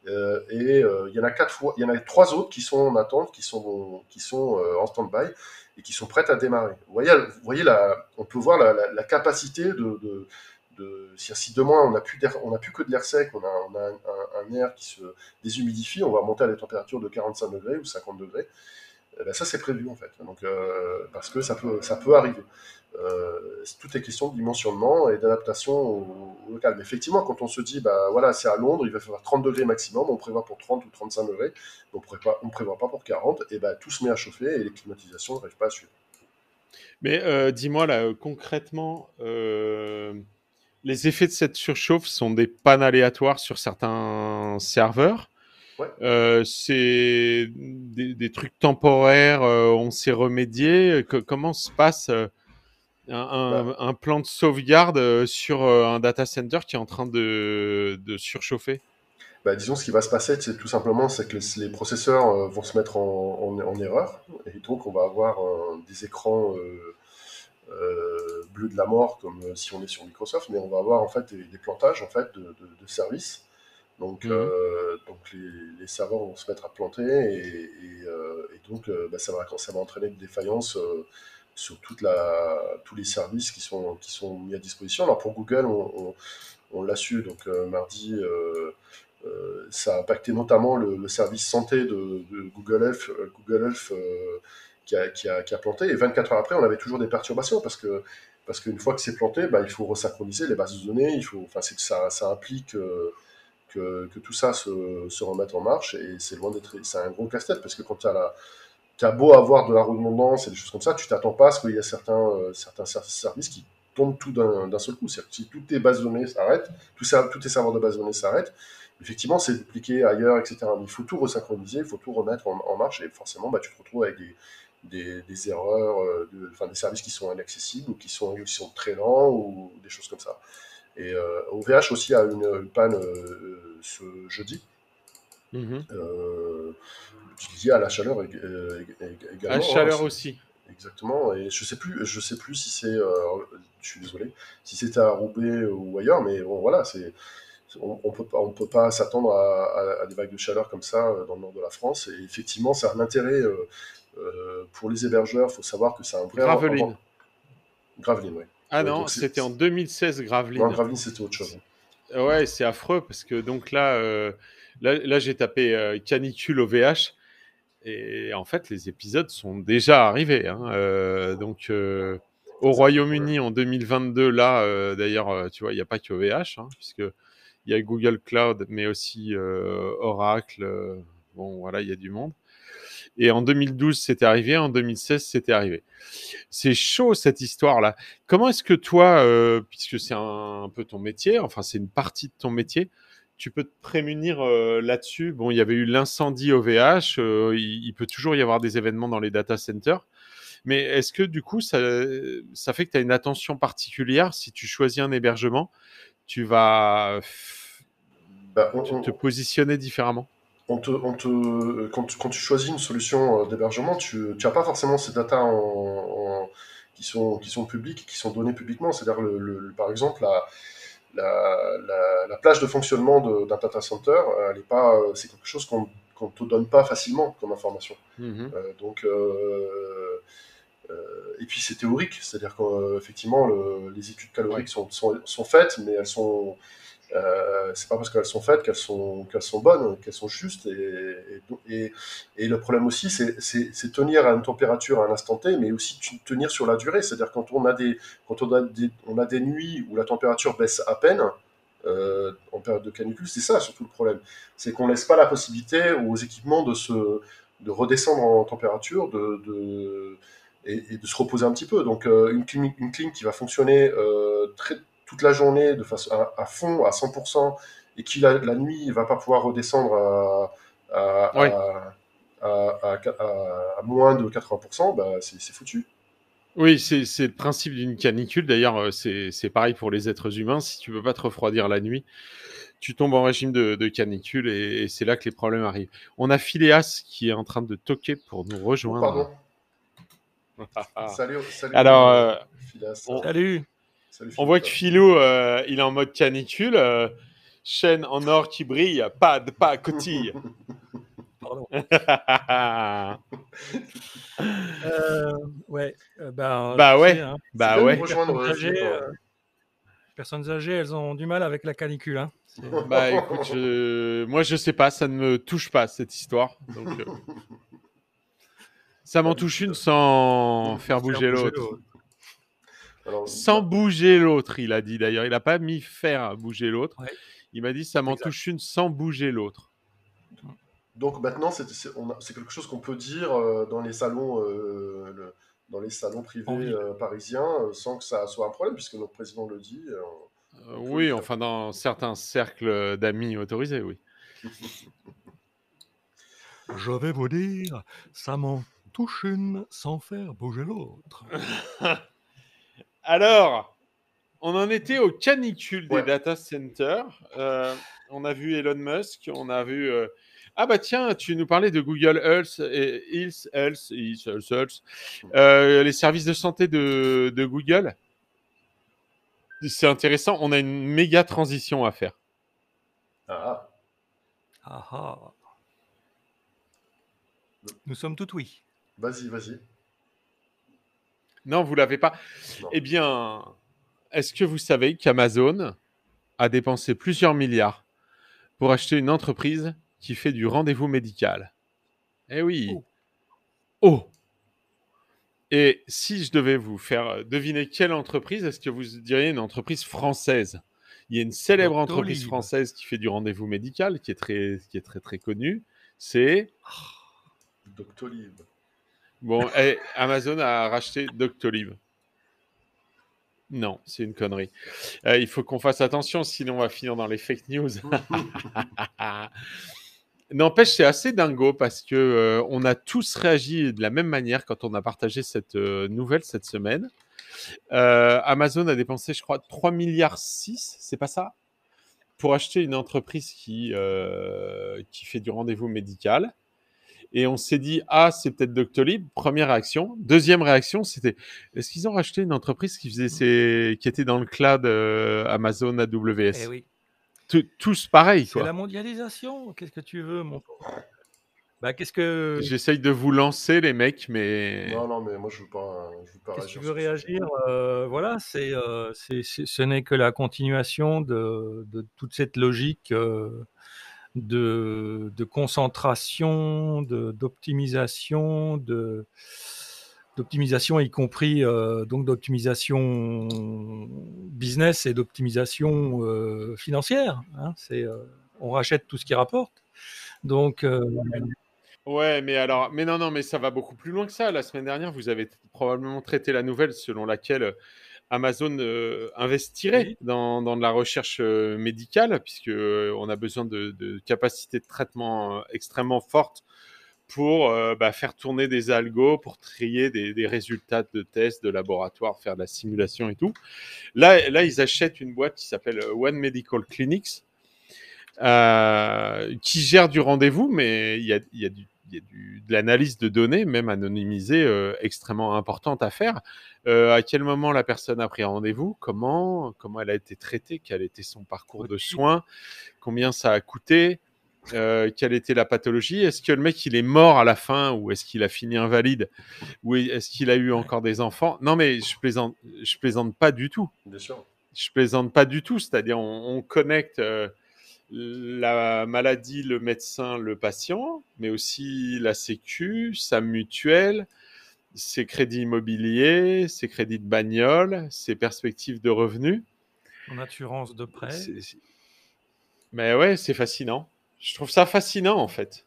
euh, et il y en a quatre fois, il y en a trois autres qui sont en attente, qui sont, qui sont en stand-by et qui sont prêtes à démarrer. Vous voyez, vous voyez la, on peut voir la, la, la capacité de, de de, si demain on n'a plus, on a plus que de l'air sec, on a, on a un, un, un, air qui se déshumidifie, on va monter à des températures de 45 degrés ou 50 degrés. Eh ben ça c'est prévu en fait, donc euh, parce que ça peut ça peut arriver. Euh, tout est question de dimensionnement et d'adaptation au, local. Mais effectivement, quand on se dit bah voilà c'est à Londres, il va faire 30 degrés maximum, on prévoit pour 30 ou 35 degrés, on on prévoit pas pour 40, et ben tout se met à chauffer et les climatisations n'arrivent pas à suivre. Mais euh, dis-moi là concrètement. Les effets de cette surchauffe sont des pannes aléatoires sur certains serveurs? Ouais. Euh, c'est des, des, trucs temporaires, euh, on s'est remédié. Que, comment se passe euh, un, bah. un, plan de sauvegarde sur un data center qui est en train de, de surchauffer? Bah, disons, ce qui va se passer, c'est tout simplement, c'est que les, les processeurs vont se mettre en, en, en, erreur, et donc on va avoir des écrans bleus de la mort, comme si on est sur Microsoft, mais on va avoir en fait des, des plantages en fait de, de, de services donc, mmh. euh, donc les, les, serveurs vont se mettre à planter et, et, euh, et donc euh, bah, ça, va, ça va entraîner une défaillance sur toute la, tous les services qui sont, qui sont mis à disposition. Alors pour Google, on, on, on l'a su, donc mardi, ça a impacté notamment le, le service santé de, de, Google Health, Google Health qui, a, qui, a, qui, a, planté. Et 24 heures après, on avait toujours des perturbations parce que parce qu'une fois que c'est planté, bah, il faut resynchroniser les bases de données. Il faut, enfin, ça, ça implique que, tout ça se, remette en marche. Et c'est loin d'être. C'est un gros casse-tête parce que quand tu as beau avoir de la redondance et des choses comme ça, tu t'attends pas à ce qu'il y a certains, euh, services qui tombent tout d'un seul coup. Si toutes tes bases données s'arrêtent, tous tes serveurs de bases de données s'arrêtent, effectivement, c'est dupliqué ailleurs, etc. Mais il faut tout resynchroniser, il faut tout remettre en, marche et forcément, bah, tu te retrouves avec des, erreurs, euh, des services qui sont inaccessibles ou qui sont très lents ou des choses comme ça. Et euh, OVH aussi a une, une panne euh, ce jeudi. Mmh. Euh, à la chaleur également. À la chaleur hein, aussi. Exactement. Et je sais plus, je sais plus si c'est, euh, je suis désolé, si c'était à Roubaix ou ailleurs, mais bon voilà, c'est, on, on peut pas, on peut pas s'attendre à, à, à, des vagues de chaleur comme ça dans le nord de la France. Et effectivement, ça a un intérêt euh, euh, pour les hébergeurs. Il faut savoir que c'est un vrai. Graveline. Graveline, oui. Ah non, c'était en 2016 Graveline. Non, Graveline, c'était autre chose. Ouais, c'est affreux parce que donc là, euh, là, là j'ai tapé euh, canicule au VH et en fait, les épisodes sont déjà arrivés. Hein, euh, donc, au Royaume-Uni en 2022, là, d'ailleurs, tu vois, il n'y a pas que VH, hein, puisque il y a Google Cloud, mais aussi Oracle. bon, voilà, il y a du monde. Et en 2012, c'était arrivé. En 2016, c'était arrivé. C'est chaud cette histoire-là. Comment est-ce que toi, euh, puisque c'est un, un, peu ton métier, enfin c'est une partie de ton métier, tu peux te prémunir euh, là-dessus? Bon, il y avait eu l'incendie au VH. Euh, il, il, peut toujours y avoir des événements dans les data centers. Mais est-ce que du coup, ça, ça fait que tu as une attention particulière? Si tu choisis un hébergement Tu vas bah, on, on... te positionner différemment? On te, on te, quand, tu, quand tu choisis une solution euh, d'hébergement, tu n'as pas forcément ces datas en, en, qui, sont, qui sont publiques, qui sont données publiquement. C'est-à-dire, le, le, par exemple, la, la, la, la plage de fonctionnement d'un data center, elle est pas, euh, c'est quelque chose qu'on ne te donne pas facilement comme information. Euh, donc, euh, et puis c'est théorique, c'est-à-dire qu'effectivement les études caloriques sont, sont, sont, faites, mais elles sont euh, c'est pas parce qu'elles sont faites qu'elles sont, bonnes, qu'elles sont justes. Et, le problème aussi, c'est tenir à une température à un instant T, mais aussi tenir sur la durée. C'est-à-dire quand on a des, quand on a des, on a des nuits où la température baisse à peine, euh, en période de canicule, c'est ça surtout le problème. C'est qu'on laisse pas la possibilité aux équipements de se, de redescendre en température, de et, de se reposer un petit peu. Donc euh, une, clim, une clim qui va fonctionner euh, très toute la journée de façon à, fond, à 100%, et qui la, nuit ne va pas pouvoir redescendre à, à, moins de 80%, bah, c'est foutu. Oui, c'est le principe d'une canicule. D'ailleurs, euh, c'est pareil pour les êtres humains. Si tu ne peux pas te refroidir la nuit, tu tombes en régime de, canicule et, c'est là que les problèmes arrivent. On a Phileas qui est en train de toquer pour nous rejoindre. pardon. salut, salut. Alors, euh, salut. On voit que Philou, euh, il est en mode canicule. Euh, chaîne en or qui brille, pas de pas cotille. Pardon. euh, ouais, euh, bah, bah ouais, hein, bah ouais. Personnes âgées, elles ont du mal avec la canicule. Hein. Bah écoute, moi je sais pas, ça ne me touche pas cette histoire. Donc, ça m'en touche une sans faire bouger l'autre sans bouger l'autre, il a dit d'ailleurs. Il n'a pas mis faire bouger l'autre. Il m'a dit ça m'en touche une sans bouger l'autre. Donc maintenant, c'est quelque chose qu'on peut dire euh, dans les salons, euh, dans les salons privés euh, parisiens, sans que ça soit un problème, puisque notre président le dit. oui, enfin dans certains cercles d'amis autorisés, oui. Je vais vous dire, ça m'en touche une sans faire bouger l'autre. Alors, on en était au canicule des data centers. Euh, on a vu Elon Musk, on a vu. Euh, ah bah tiens, tu nous parlais de Google Health et Health, Health, Health, Health, euh, les services de santé de, de Google. C'est intéressant. On a une méga transition à faire. Ah. Ah ah. Nous sommes tout oui. Vas-y, vas-y. Non, vous l'avez pas. Eh bien, est-ce que vous savez qu'Amazon a dépensé plusieurs milliards pour acheter une entreprise qui fait du rendez-vous médical? Eh oui. Oh. oh. Et si je devais vous faire deviner quelle entreprise, est-ce que vous diriez une entreprise française? Il y a une célèbre entreprise française qui fait du rendez-vous médical, qui est très, qui est très, très connue. C'est Doctolib. Bon, et Amazon a racheté Doctolib. Non, c'est une connerie. Euh, il faut qu'on fasse attention, sinon on va finir dans les fake news. N'empêche, c'est assez dingo parce que euh, on a tous réagi de la même manière quand on a partagé cette euh, nouvelle cette semaine. Amazon a dépensé, je crois, 3 milliards 6, c'est pas ça? Pour acheter une entreprise qui fait du rendez-vous médical. Et on s'est dit, ah, c'est peut-être Doctolib. Première réaction. Deuxième réaction, c'était, est-ce qu'ils ont racheté une entreprise qui faisait ces... qui était dans le cloud euh, Amazon AWS eh oui. Tous pareil. C'est la mondialisation. Qu'est-ce que tu veux, mon bah, qu'est-ce que. J'essaye de vous lancer, les mecs, mais. Non, non, mais moi, je veux pas, je veux pas réagir. Tu veux réagir euh, Voilà, c'est, euh, c'est, ce n'est que la continuation de, de toute cette logique de, de concentration, d'optimisation, de, d'optimisation, y compris euh, donc d'optimisation business et d'optimisation euh, financière. Hein, c'est, euh, on rachète tout ce qui rapporte. Donc. Ouais, mais alors, mais non, non, mais ça va beaucoup plus loin que ça. La semaine dernière, vous avez probablement traité la nouvelle selon laquelle Amazon euh, investirait dans, de la recherche euh, médicale, puisque euh, on a besoin de, capacités de traitement extrêmement fortes pour bah, faire tourner des algos, pour trier des, résultats de tests de laboratoire, faire de la simulation et tout. Là, là ils achètent une boîte qui s'appelle One Medical Clinics, qui gère du rendez-vous, mais il y a, y a du y a de l'analyse de données, même anonymisée, euh, extrêmement importante à faire. Euh, à quel moment la personne a pris rendez-vous? Comment? Comment elle a été traitée? Quel était son parcours de soins? Combien ça a coûté? Euh, quelle était la pathologie? Est-ce que le mec, il est mort à la fin ou est-ce qu'il a fini invalide? Ou est-ce qu'il a eu encore des enfants? Non, mais je plaisante, je plaisante pas du tout. Bien sûr. Je plaisante pas du tout. C'est-à-dire, on, connecte euh, la maladie, le médecin, le patient, mais aussi la sécu, sa mutuelle, ses crédits immobiliers, ses crédits de bagnole, ses perspectives de revenus. En assurance de prêt. Mais ouais, c'est fascinant. Je trouve ça fascinant en fait.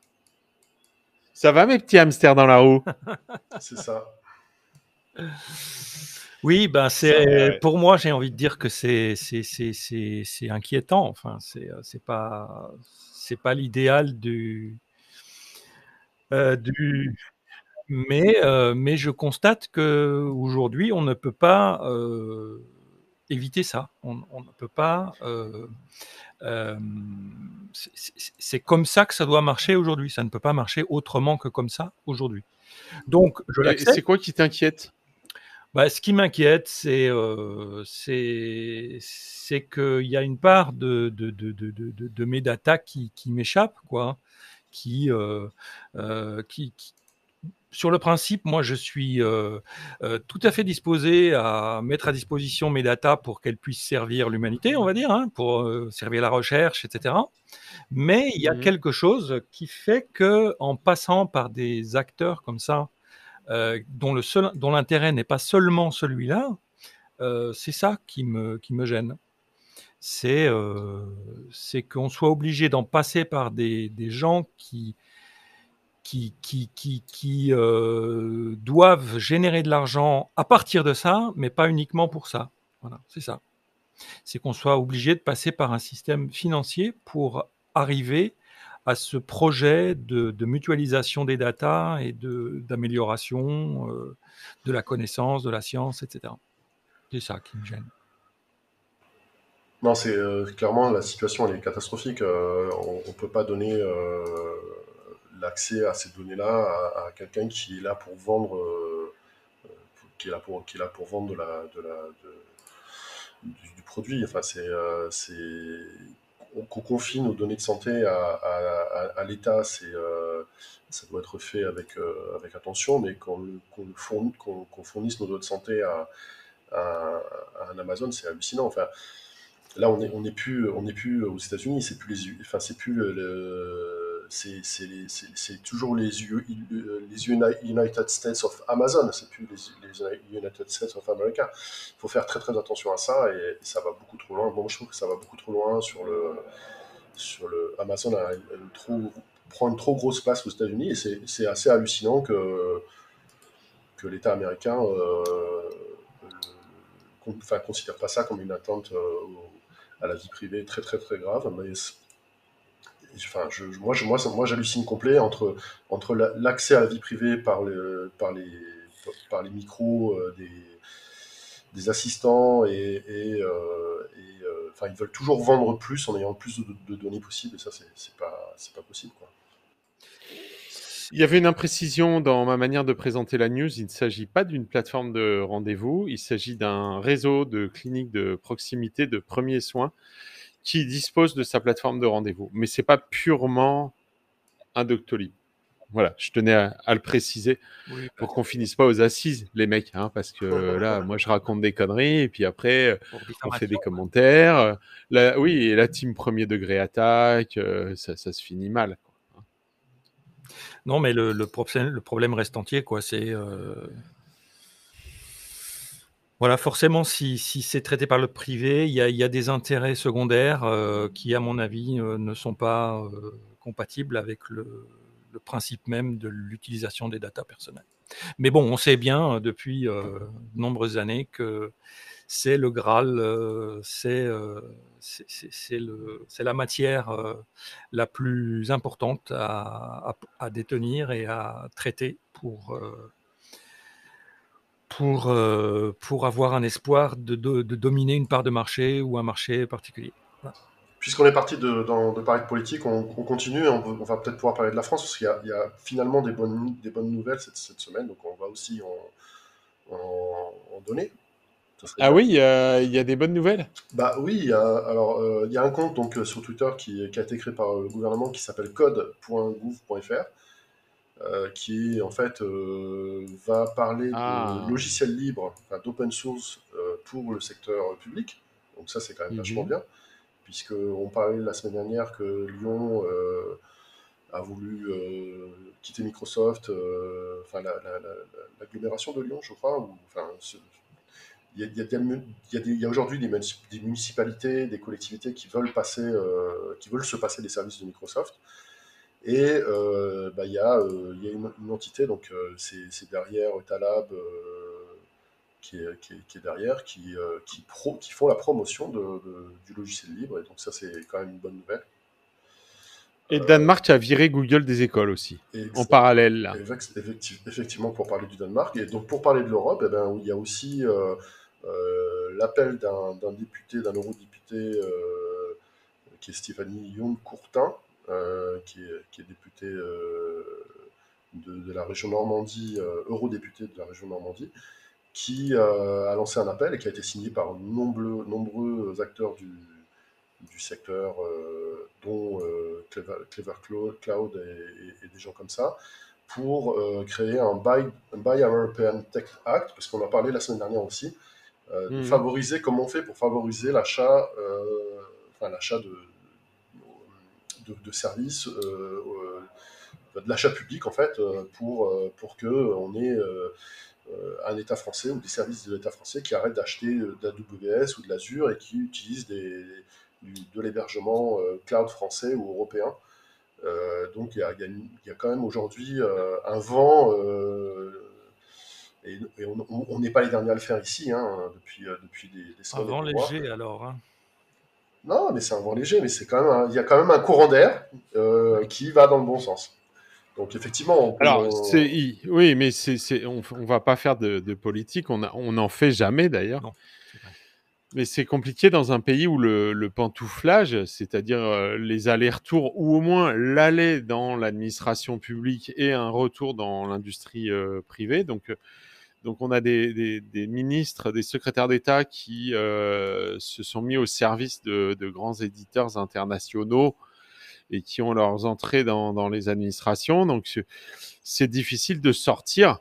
Ça va mes petits hamsters dans la roue? C'est ça. Oui, ben c'est pour moi j'ai envie de dire que c'est c'est inquiétant. Enfin c'est c'est pas c'est pas l'idéal du euh, du mais euh, mais je constate que aujourd'hui on ne peut pas euh, éviter ça. On, ne peut pas euh, c'est comme ça que ça doit marcher aujourd'hui. Ça ne peut pas marcher autrement que comme ça aujourd'hui. Donc, je l'accepte. C'est quoi qui t'inquiète? Bah, ce qui m'inquiète, c'est euh, qu'il y a une part de, de, de, de mes data qui, qui m'échappe, quoi, qui, euh, euh, qui, qui, sur le principe, moi, je suis tout à fait disposé à mettre à disposition mes datas pour qu'elles puissent servir l'humanité, on va dire, hein, pour servir la recherche, etc. Mais il y a mmh quelque chose qui fait que, en passant par des acteurs comme ça, seul, dont l'intérêt n'est pas seulement celui-là, c'est ça qui me gêne. C'est c'est qu'on soit obligé d'en passer par des, gens qui qui, euh, doivent générer de l'argent à partir de ça, mais pas uniquement pour ça. Voilà, c'est ça. C'est qu'on soit obligé de passer par un système financier pour arriver à ce projet de, mutualisation des datas et d'amélioration euh, de la connaissance, de la science, etc. C'est ça qui me gêne. Non, c'est euh, clairement la situation elle est catastrophique. Euh, on ne peut pas donner l'accès à ces données-là à, quelqu'un qui est là pour vendre, qui est là pour, qui est là pour vendre de la, de la, du, produit. Enfin, c'est, qu'on confie nos données de santé à, l'État, euh, ça doit être fait avec, avec attention, mais qu'on, qu'on, fournisse nos données de santé à, un Amazon, c'est hallucinant. Enfin, là, on n'est on plus, on plus aux États-Unis, c'est plus les, enfin, c'est plus le c'est toujours les, les, United States of Amazon, c'est plus les, United States of America. Il faut faire très très attention à ça et, ça va beaucoup trop loin. Bon, je trouve que ça va beaucoup trop loin sur le, sur le Amazon a trop, prend une trop grosse place aux États-Unis et c'est assez hallucinant que, que l'État américain euh, enfin, considère pas ça comme une atteinte euh, à la vie privée très très très grave. Enfin, moi, je, moi, j'hallucine complet entre, l'accès à la vie privée par, le, par, les, micros euh, des, assistants et, euh, euh, ils veulent toujours vendre plus en ayant plus de, données possibles et ça, c'est pas, pas possible. Il y avait une imprécision dans ma manière de présenter la news. Il ne s'agit pas d'une plateforme de rendez-vous, il s'agit d'un réseau de cliniques de proximité de premiers soins qui dispose de sa plateforme de rendez-vous. Mais c'est pas purement un Doctolib. Voilà, je tenais à, le préciser pour qu'on finisse pas aux assises, les mecs, hein, parce que là, moi, je raconte des conneries et puis après, on fait des commentaires. Oui, et la team premier degré attaque, euh, ça, se finit mal. Non, mais le, le, problème, reste entier, quoi. C'est euh, voilà, forcément, si, c'est traité par le privé, il y a, des intérêts secondaires euh, qui, à mon avis, euh, ne sont pas euh, compatibles avec le, principe même de l'utilisation des datas personnelles. Mais bon, on sait bien depuis de nombreuses années que c'est le Graal, c'est la matière la plus importante à, à, détenir et à traiter pour pour, euh, pour avoir un espoir de, de, dominer une part de marché ou un marché particulier. Puisqu'on est parti de, de, parler de politique, on, continue on, on, va peut-être pouvoir parler de la France, parce qu'il y, y, a finalement des bonnes, des bonnes nouvelles cette, cette, semaine, donc on va aussi en, en, donner. Ah oui, il y, a des bonnes nouvelles? Bah oui, il y a, alors il y a un compte donc sur Twitter qui, qui, a été créé par le gouvernement qui s'appelle code.gouv.fr euh, qui en fait euh, va parler de ah. logiciels libres, d'open source euh, pour le secteur public. Donc ça c'est quand même mhm. vachement bien, puisque on parlait la semaine dernière que Lyon a voulu quitter Microsoft, enfin l'agglomération de Lyon, je crois. enfin, il y a, y a aujourd'hui des, des, municipalités, des collectivités qui veulent passer, qui veulent se passer des services de Microsoft. Et euh, bah, il y, a, euh, y a une, entité, donc euh, c'est derrière Talab qui est, qui, est, derrière, qui, qui, pro, qui font la promotion de, du logiciel libre. Et donc ça, c'est quand même une bonne nouvelle. Et Danemark a viré Google des écoles aussi, en parallèle. Là. Effectivement, pour parler du Danemark. Et donc pour parler de l'Europe, eh ben, il y a aussi l'appel d'un député, d'un eurodéputé, qui est Stéphanie Young-Courtin, qui, est, qui, est, député euh, de, la région Normandie, euh, eurodéputé de la région Normandie, qui a lancé un appel et qui a été signé par nombreux, nombreux acteurs du, du secteur, dont Clever, Cloud et, des gens comme ça, pour créer un Buy, Buy, American Tech Act, parce qu'on en a parlé la semaine dernière aussi, mmh. favoriser, comment on fait pour favoriser l'achat, enfin l'achat de, de, services, euh, euh, de l'achat public en fait, euh, pour, pour qu'on ait un État français ou des services de l'État français qui arrêtent d'acheter de l'AWS ou de l'Azure et qui utilisent des, de l'hébergement cloud français ou européen. donc il y, y, a quand même aujourd'hui un vent, et, on n'est pas les derniers à le faire ici, hein, depuis, depuis des, des Un vent léger alors. Hein. Non, mais c'est un vent léger, mais c'est quand même il y a quand même un courant d'air euh, qui va dans le bon sens. Donc effectivement, on alors c'est oui, mais c'est on, on va pas faire de, politique, on on n'en fait jamais d'ailleurs. Mais c'est compliqué dans un pays où le, pantouflage, c'est-à-dire euh, les allers-retours, ou au moins l'aller dans l'administration publique et un retour dans l'industrie euh, privée. Donc, donc on a des, ministres, des secrétaires d'État qui euh, se sont mis au service de, grands éditeurs internationaux et qui ont leurs entrées dans les administrations. Donc c'est difficile de sortir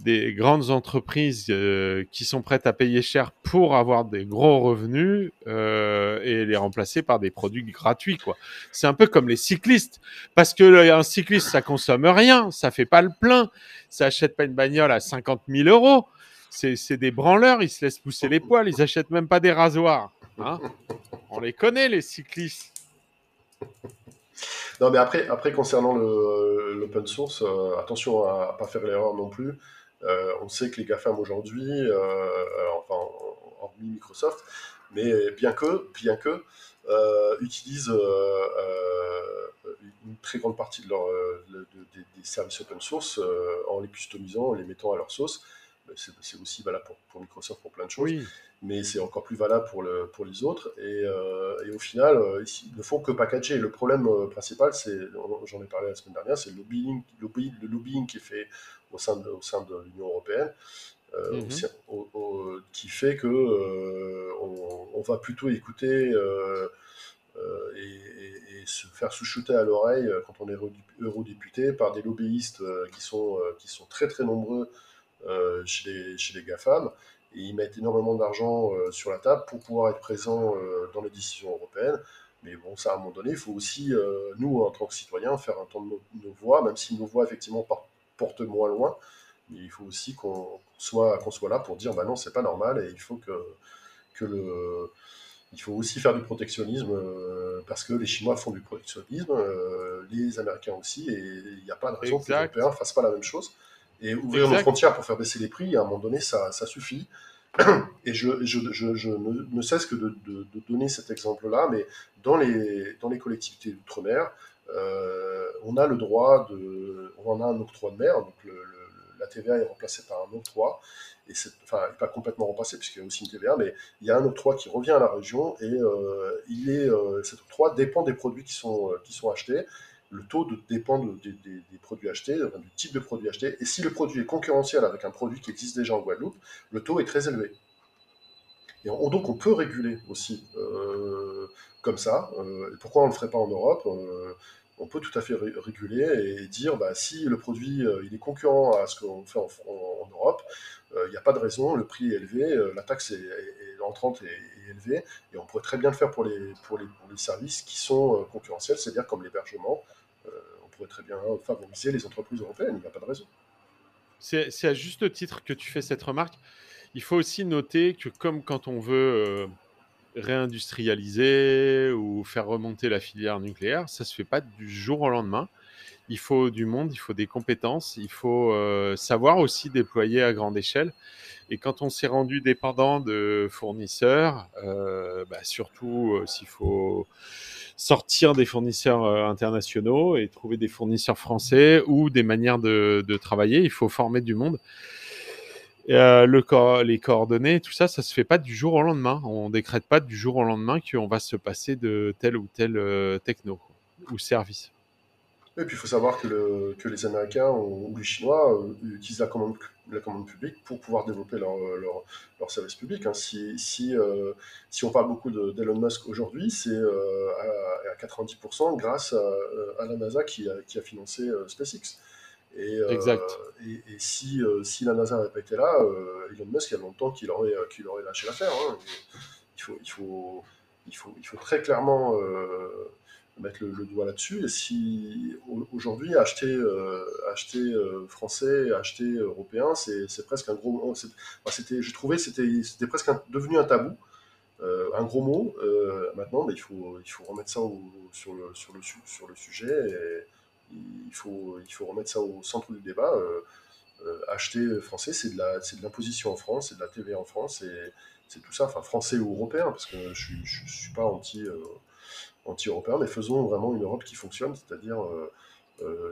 des grandes entreprises euh, qui sont prêtes à payer cher pour avoir des gros revenus euh, et les remplacer par des produits gratuits quoi. C'est un peu comme les cyclistes parce que un cycliste ça consomme rien, ça fait pas le plein, ça achète pas une bagnole à 50 000 euros. C'est des branleurs, ils se laissent pousser les poils, ils achètent même pas des rasoirs. Hein On les connaît les cyclistes. Non mais après, après concernant l'open source, euh, attention à, à pas faire l'erreur non plus. Euh, on sait que les GAFAM aujourd'hui, euh, enfin, hormis Microsoft, mais bien que, bien que, euh, utilisent une très grande partie de leur, des, services open source en les customisant, en les mettant à leur sauce. C'est aussi valable pour, Microsoft pour plein de choses, mais c'est encore plus valable pour, le, pour les autres. Et, au final, ils ne font que packager. Le problème principal, c'est, j'en ai parlé la semaine dernière, c'est le lobbying, le lobbying qui est fait au sein de, au sein de l'Union européenne, euh, mhm. qui fait que euh, on, va plutôt écouter euh, et, se faire sous-shooter à l'oreille quand on est eurodéputé par des lobbyistes qui, sont, qui sont très très nombreux chez, les, chez les GAFAM et ils mettent énormément d'argent sur la table pour pouvoir être présents dans les décisions européennes. Mais bon, ça, à un moment donné, il faut aussi, nous, en tant que citoyens, faire entendre nos, nos voix, même si nos voix, effectivement, portent porte moins loin. Mais il faut aussi qu'on soit, qu'on soit là pour dire bah non, c'est pas normal et il faut que, que le. Il faut aussi faire du protectionnisme euh, parce que les Chinois font du protectionnisme, euh, les Américains aussi, et il n'y a pas de raison que les Européens ne fassent pas la même chose. Et ouvrir nos frontières pour faire baisser les prix, à un moment donné, ça, ça suffit. Et je, je, je, je ne, cesse que de, de, de donner cet exemple-là, mais dans les, dans les collectivités d'outre-mer, euh, on a le droit de, on a un octroi de mer, donc la TVA est remplacée par un octroi, et c'est, enfin, pas complètement remplacé puisqu'il y a aussi une TVA, mais il y a un octroi qui revient à la région et euh, il est, euh, cet octroi dépend des produits qui sont, qui sont achetés. Le taux dépend des, produits achetés, du type de produit acheté. Et si le produit est concurrentiel avec un produit qui existe déjà en Guadeloupe, le taux est très élevé. Et donc on peut réguler aussi comme ça. pourquoi on ne le ferait pas en Europe on peut tout à fait réguler et dire bah, si le produit il est concurrent à ce qu'on fait en, Europe, il n'y a pas de raison, le prix est élevé, la taxe est, entrante est, élevée, et on pourrait très bien le faire pour les services qui sont concurrentiels, c'est-à-dire comme l'hébergement. On pourrait très bien favoriser les entreprises européennes, il n'y a pas de raison. C'est à juste titre que tu fais cette remarque. Il faut aussi noter que comme quand on veut euh, réindustrialiser ou faire remonter la filière nucléaire, ça se fait pas du jour au lendemain. Il faut du monde, il faut des compétences, il faut euh, savoir aussi déployer à grande échelle. Et quand on s'est rendu dépendant de fournisseurs, euh, bah, surtout s'il faut sortir des fournisseurs internationaux et trouver des fournisseurs français ou des manières de, travailler, il faut former du monde. Euh, le les coordonnées, tout ça, ça se fait pas du jour au lendemain. On décrète pas du jour au lendemain qu'on va se passer de tel ou tel euh, techno ou service. Et puis il faut savoir que, que les Américains ou les Chinois euh, utilisent la commande, la commande publique pour pouvoir développer leur, leur, leur service public. Hein. Si, si, si, on parle beaucoup d'Elon Musk aujourd'hui, c'est à, à, 90% grâce à, à, la NASA qui a, qui a financé SpaceX. Et, euh, exact. et, si, euh, si, la NASA n'avait pas été là, euh, Elon Musk, il y a longtemps qu'il aurait, lâché l'affaire. Hein. Il, faut, il, faut, il, faut, il faut très clairement mettre le, doigt là-dessus. Et si aujourd'hui acheter, acheter français, acheter européen, c'est presque un gros. mot. c'était, je trouvais, c'était, c'était presque devenu un tabou. un gros mot. maintenant, mais il faut, il faut remettre ça sur, le, sur, le, sur le sujet. Et, il faut, il faut remettre ça au centre du débat. Euh, euh, acheter français, c'est de, l'imposition en France, c'est de la TV en France, c'est tout ça, enfin français ou européen, parce que je ne suis pas anti, euh, anti-européen, mais faisons vraiment une Europe qui fonctionne, c'est-à-dire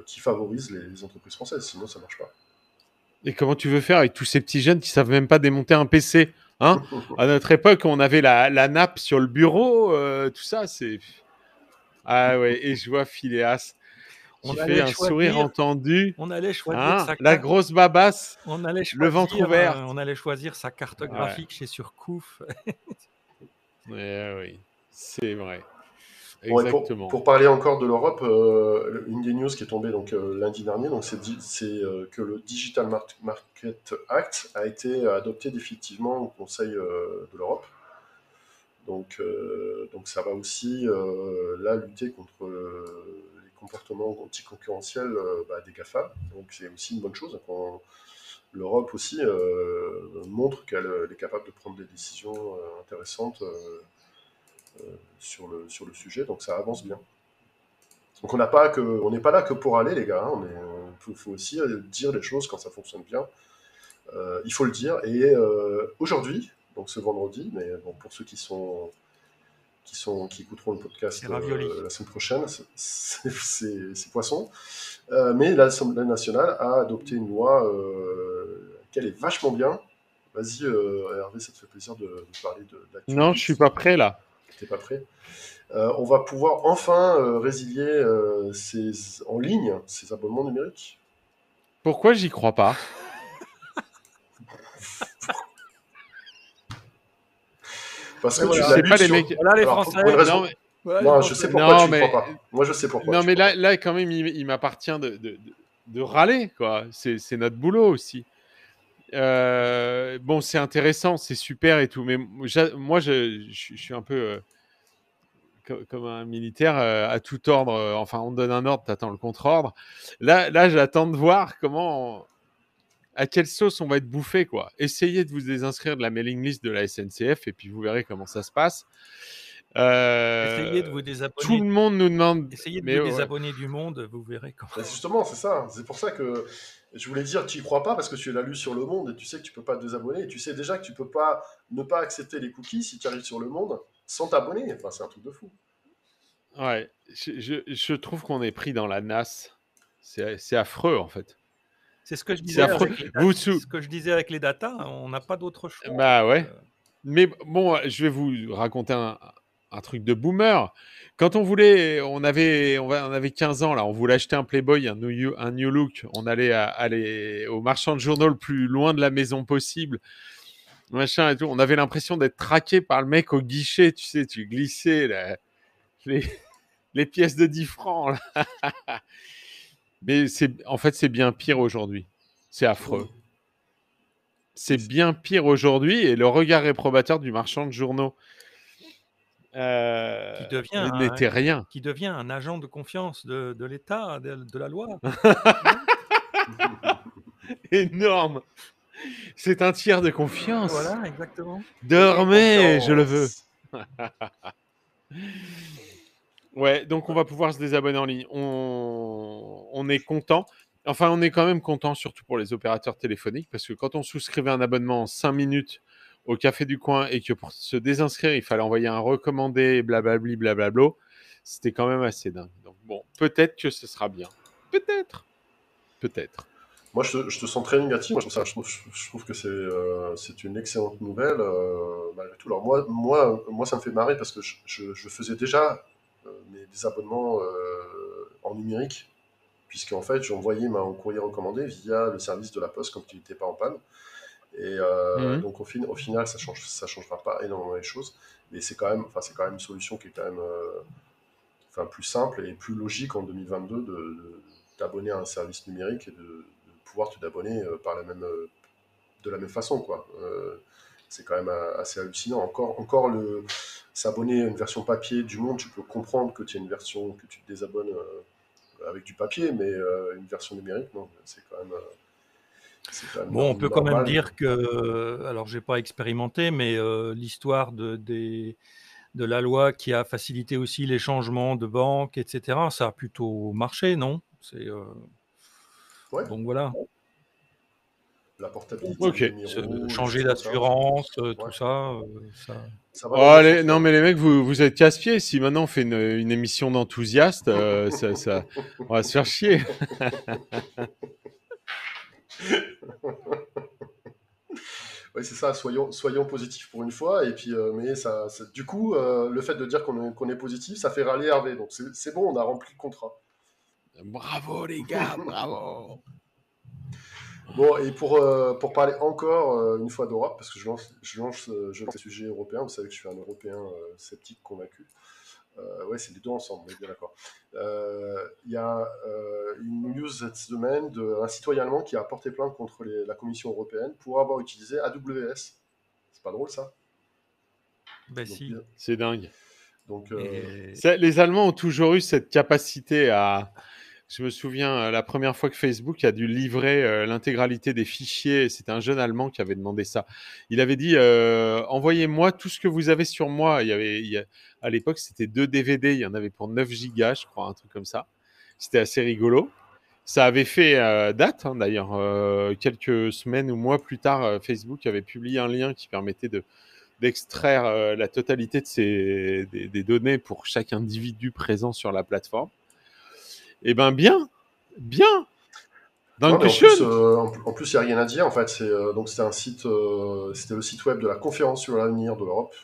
qui favorise les, entreprises françaises, sinon ça ne marche pas. Et comment tu veux faire avec tous ces petits jeunes qui savent même pas démonter un PC hein? À notre époque, on avait la, la nappe sur le bureau, tout ça, c'est... Ah ouais, et je vois Phileas on fait un sourire entendu. On allait choisir hein, la grosse babasse, on allait le ventre ouvert. Euh, on allait choisir sa carte graphique chez Surcouf. oui, c'est vrai. Exactement. pour, parler encore de l'Europe, euh, une des news qui est tombée donc euh, lundi dernier, donc c'est que le Digital Market Act a été adopté définitivement au Conseil de l'Europe. Donc, donc ça va aussi là lutter contre comportement anticoncurrentiel euh, bah, des GAFA. Donc c'est aussi une bonne chose. L'Europe aussi euh, montre qu'elle est capable de prendre des décisions euh, intéressantes sur, le, sur le sujet, donc ça avance bien. Donc on n'a pas que, on n'est pas là que pour aller les gars, hein, mais il faut, aussi dire les choses quand ça fonctionne bien. il faut le dire. Et aujourd'hui, donc ce vendredi, mais bon, pour ceux qui sont qui, sont, qui écouteront le podcast euh, la semaine prochaine, c'est poisson. Euh, mais l'Assemblée nationale a adopté une loi euh, qui est vachement bien. Vas-y, Hervé, ça te fait plaisir de, parler de, de Non, je suis pas prêt là. T'es pas prêt On va pouvoir enfin résilier en ligne ces abonnements numériques. Pourquoi j'y crois pas? Parce que tu l'as pas les mecs. Voilà les Français. non, je sais pourquoi tu mais... crois pas. Moi, je sais pourquoi. Non, mais là, là, quand même, il, m'appartient de, de, de, râler, quoi. C'est notre boulot aussi. Euh, bon, c'est intéressant, c'est super et tout, mais moi, je, je, suis un peu euh, comme, un militaire euh, à tout ordre. enfin, on donne un ordre, tu attends le contre-ordre. Là, là j'attends de voir comment à quelle sauce on va être bouffé, quoi. Essayez de vous désinscrire de la mailing list de la SNCF et puis vous verrez comment ça se passe. Essayez de vous désabonner. Tout le monde nous demande. Essayez de vous désabonner du monde, vous verrez comment. Bah, justement, c'est ça. C'est pour ça que je voulais dire, tu n'y crois pas parce que tu l'as lu sur le monde et tu sais que tu peux pas te désabonner et tu sais déjà que tu peux pas ne pas accepter les cookies si tu arrives sur le monde sans t'abonner. Enfin, c'est un truc de fou. Ouais, je, je trouve qu'on est pris dans la NAS. C'est affreux en fait. C'est ce que je disais. Avec les ce que je disais avec les datas, on n'a pas d'autre choix. Bah ouais. Euh. Mais bon, je vais vous raconter un, truc de boomer. Quand on voulait, on avait, on avait 15 ans là, on voulait acheter un Playboy, un New, un new Look. On allait aller au marchand de journaux le plus loin de la maison possible. machin et tout. On avait l'impression d'être traqué par le mec au guichet, tu sais, tu glissais les, les pièces de 10 francs. Mais c'est, en fait, c'est bien pire aujourd'hui. C'est affreux. C'est bien pire aujourd'hui et le regard réprobateur du marchand de journaux euh, qui devient n'était rien. Qui devient un agent de confiance de, de l'État, de, de, la loi. Énorme. C'est un tiers de confiance. Voilà, exactement. Dormez, je le veux. ouais, donc on va pouvoir se désabonner en ligne. On, on est content. Enfin, on est quand même content, surtout pour les opérateurs téléphoniques, parce que quand on souscrivait un abonnement en 5 minutes au café du coin et que pour se désinscrire, il fallait envoyer un recommandé, blablabli, blablablo, c'était quand même assez dingue. Donc bon, peut-être que ce sera bien. Peut-être. Peut-être. Moi, je te, sens très négatif. Moi, je, trouve, que c'est euh, une excellente nouvelle, euh, malgré tout. Alors, moi, moi, moi, ça me fait marrer parce que je, faisais déjà euh, mes, des abonnements en numérique puisqu'en fait, j'envoyais mon courrier recommandé via le service de la poste quand il n'était pas en panne. Et euh, mhm. donc, au, au, final, ça ne change, ça changera pas énormément les choses, mais c'est quand, même, quand même une solution qui est quand même euh, plus simple et plus logique en 2022 de, t'abonner à un service numérique et de, pouvoir te t'abonner euh, par la même, de la même façon. Quoi. c'est quand même assez hallucinant. Encore, encore le s'abonner à une version papier du monde, tu peux comprendre que tu as une version, que tu te désabonnes avec du papier, mais euh, une version numérique, non, c'est quand même. Euh, bon, on peut quand même dire que, alors j'ai pas expérimenté, mais euh, l'histoire de, des, de la loi qui a facilité aussi les changements de banque, etc., ça a plutôt marché, non? C'est Donc voilà la portabilité changer d'assurance, tout ça. Euh, ça... oh, non, mais les mecs, vous, vous êtes casse-pieds. Si maintenant on fait une, une émission d'enthousiastes, euh, ça, ça, on va se faire chier. oui, c'est ça. Soyons, soyons positifs pour une fois. Et puis, euh, mais ça, du coup, le fait de dire qu'on est, est, positif, ça fait râler Hervé. Donc c'est bon, on a rempli le contrat. Bravo les gars, bravo. Bon, et pour, euh, pour parler encore euh, une fois d'Europe, parce que je lance, je lance, euh, je lance les sujets européens, vous savez que je suis un Européen sceptique convaincu. Ouais, c'est les deux ensemble, on est bien d'accord. Il y a une news cette semaine d'un citoyen allemand qui a porté plainte contre la Commission européenne pour avoir utilisé AWS. C'est pas drôle ça Ben si. C'est dingue. Donc, les Allemands ont toujours eu cette capacité à, je me souviens euh, la première fois que Facebook a dû livrer euh, l'intégralité des fichiers. C'était un jeune Allemand qui avait demandé ça. Il avait dit euh, envoyez-moi tout ce que vous avez sur moi. Il y avait, à l'époque, c'était deux DVD. Il y en avait pour 9 gigas, je crois, un truc comme ça. C'était assez rigolo. Ça avait fait date, hein, d'ailleurs. quelques semaines ou mois plus tard, Facebook avait publié un lien qui permettait de d'extraire la totalité des données pour chaque individu présent sur la plateforme. Eh ben bien, bien. en, plus, euh, en, plus, il n'y a rien à dire. En fait, c'est euh, donc c'était un site, euh, c'était le site web de la conférence sur l'avenir de l'Europe,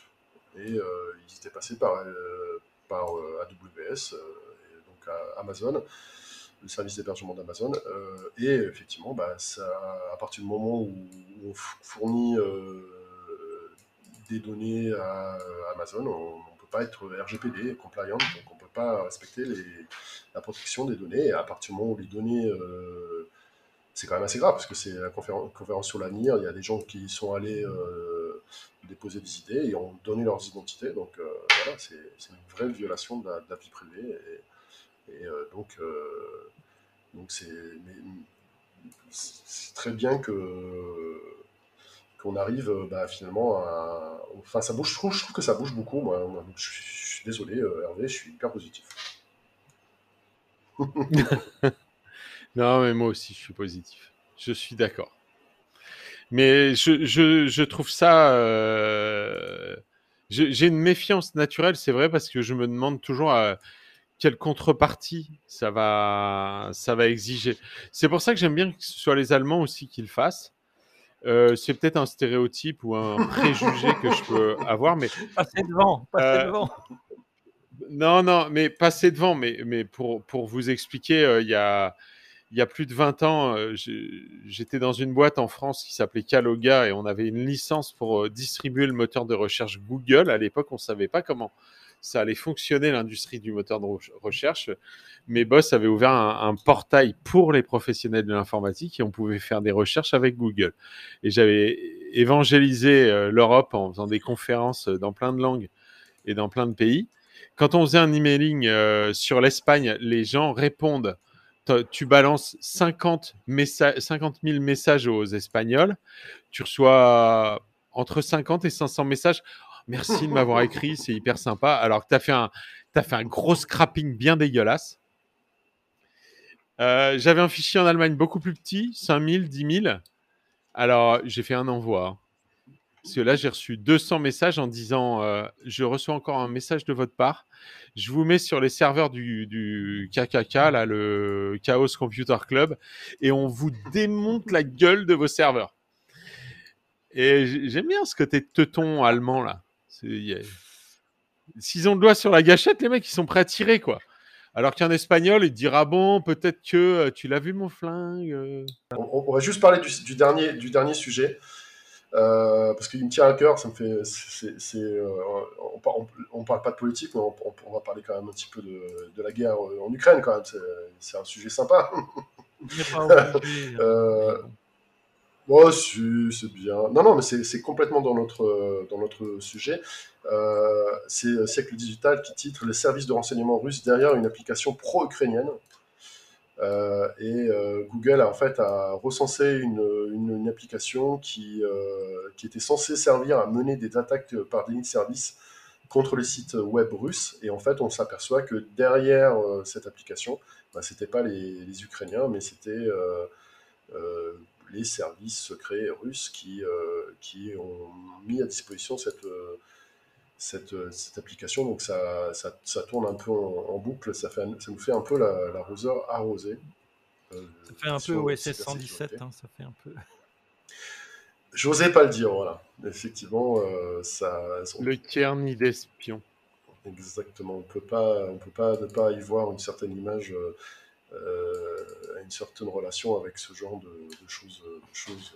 et ils étaient passés par par AWS, donc à Amazon, le service d'hébergement d'Amazon, et effectivement, bah, ça, à partir du moment où, on fournit des données à Amazon, on ne peut pas être RGPD compliant, donc on peut pas respecter les, la protection des données. À partir du moment où les données, euh, c'est quand même assez grave parce que c'est la conférence, conférence sur l'avenir. Il y a des gens qui sont allés euh, déposer des idées et ont donné leurs identités. Donc euh, voilà, c'est une vraie violation de la, vie privée. Et, donc, donc c'est très bien que qu'on arrive bah, finalement à. Enfin, ça bouge, je trouve, que ça bouge beaucoup. Moi, je, je suis désolé, Hervé, je suis hyper positif. non, mais moi aussi, je suis positif. Je suis d'accord. Mais je, je, je, trouve ça. Euh... J'ai une méfiance naturelle, c'est vrai, parce que je me demande toujours à quelle contrepartie ça va, ça va exiger. C'est pour ça que j'aime bien que ce soit les Allemands aussi qui le fassent. Euh, c'est peut-être un stéréotype ou un préjugé que je peux avoir, mais. Passez devant, passez euh, devant. Non, non, mais passer devant, mais, mais pour, pour vous expliquer, euh, il y, a, il y a plus de 20 ans, euh, j'étais dans une boîte en France qui s'appelait Caloga et on avait une licence pour euh, distribuer le moteur de recherche Google. À l'époque, on ne savait pas comment ça allait fonctionner l'industrie du moteur de recherche. Mes boss avaient ouvert un, portail pour les professionnels de l'informatique et on pouvait faire des recherches avec Google. Et j'avais évangélisé l'Europe en faisant des conférences dans plein de langues et dans plein de pays. Quand on faisait un emailing sur l'Espagne, les gens répondent tu balances 50, 50 000 messages aux Espagnols, tu reçois entre 50 et 500 messages. Merci de m'avoir écrit, c'est hyper sympa. Alors que tu as, fait un, as fait un gros scrapping bien dégueulasse. Euh, j'avais un fichier en Allemagne beaucoup plus petit, 5000, 10 000. Alors, j'ai fait un envoi. Parce que là, j'ai reçu 200 messages en disant euh, Je reçois encore un message de votre part. Je vous mets sur les serveurs du, KKK, le Chaos Computer Club, et on vous démonte la gueule de vos serveurs. Et j'aime bien ce côté teuton allemand, là. S'ils ont le doigt sur la gâchette, les mecs, ils sont prêts à tirer, quoi. Alors qu'un espagnol, il dira bon, peut-être que euh, tu l'as vu mon flingue. Euh. On, va juste parler du, dernier, du dernier sujet. Euh, parce qu'il me tient à cœur, ça me fait. c'est euh, on, ne parle pas de politique, mais on, va parler quand même un petit peu de, la guerre en Ukraine, quand même. C'est un sujet sympa. euh, oh, c'est bien. Non, non, mais c'est complètement dans notre, dans notre sujet. Euh, c'est Siècle Digital qui titre Les services de renseignement russes derrière une application pro-ukrainienne. Euh, et euh, Google a en fait recensé une, application qui, euh, qui était censée servir à mener des attaques par déni de service contre les sites web russes. Et en fait, on s'aperçoit que derrière cette application, bah, ce n'était pas les, les, Ukrainiens, mais c'était les services secrets russes qui, qui ont mis à disposition cette, cette, cette, application. Donc ça, ça, ça, tourne un peu en, boucle, ça, fait, ça nous fait un peu l'arroseur arrosé. Euh, ça fait un peu OSS 117, hein, ça fait un peu. J'osais pas le dire, voilà. Effectivement, euh, ça. Le Kearney d'espion. Exactement. On peut pas, on peut pas ne pas y voir une certaine image, euh, une certaine relation avec ce genre de, de choses, de choses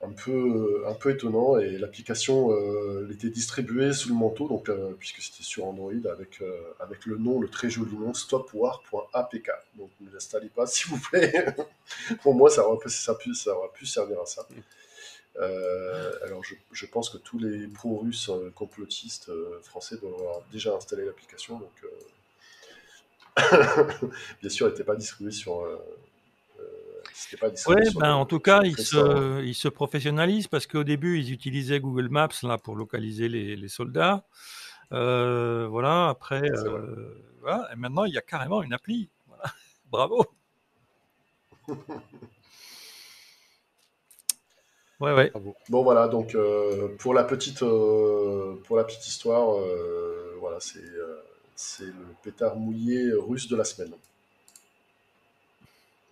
un peu, un peu étonnant et l'application euh, était distribuée sous le manteau, donc, euh, puisque c'était sur Android avec, euh, avec le nom, le très joli nom stopwar.apk. Donc ne l'installez pas s'il vous plaît. Pour moi, ça aurait, ça, pu, ça aurait pu servir à ça. alors je, je, pense que tous les pro-russes complotistes français doivent avoir déjà installé l'application. Donc bien sûr, elle n'était pas distribuée sur oui, ben, en tout cas, ils se, ils se, professionnalisent parce qu'au début, ils utilisaient Google Maps là, pour localiser les, les soldats. Euh, voilà, après, euh, voilà, et maintenant, il y a carrément une appli. Voilà. Bravo. Ouais, ouais. Bon, voilà, donc euh, pour, la petite, pour la petite histoire, voilà, c'est c'est le pétard mouillé russe de la semaine.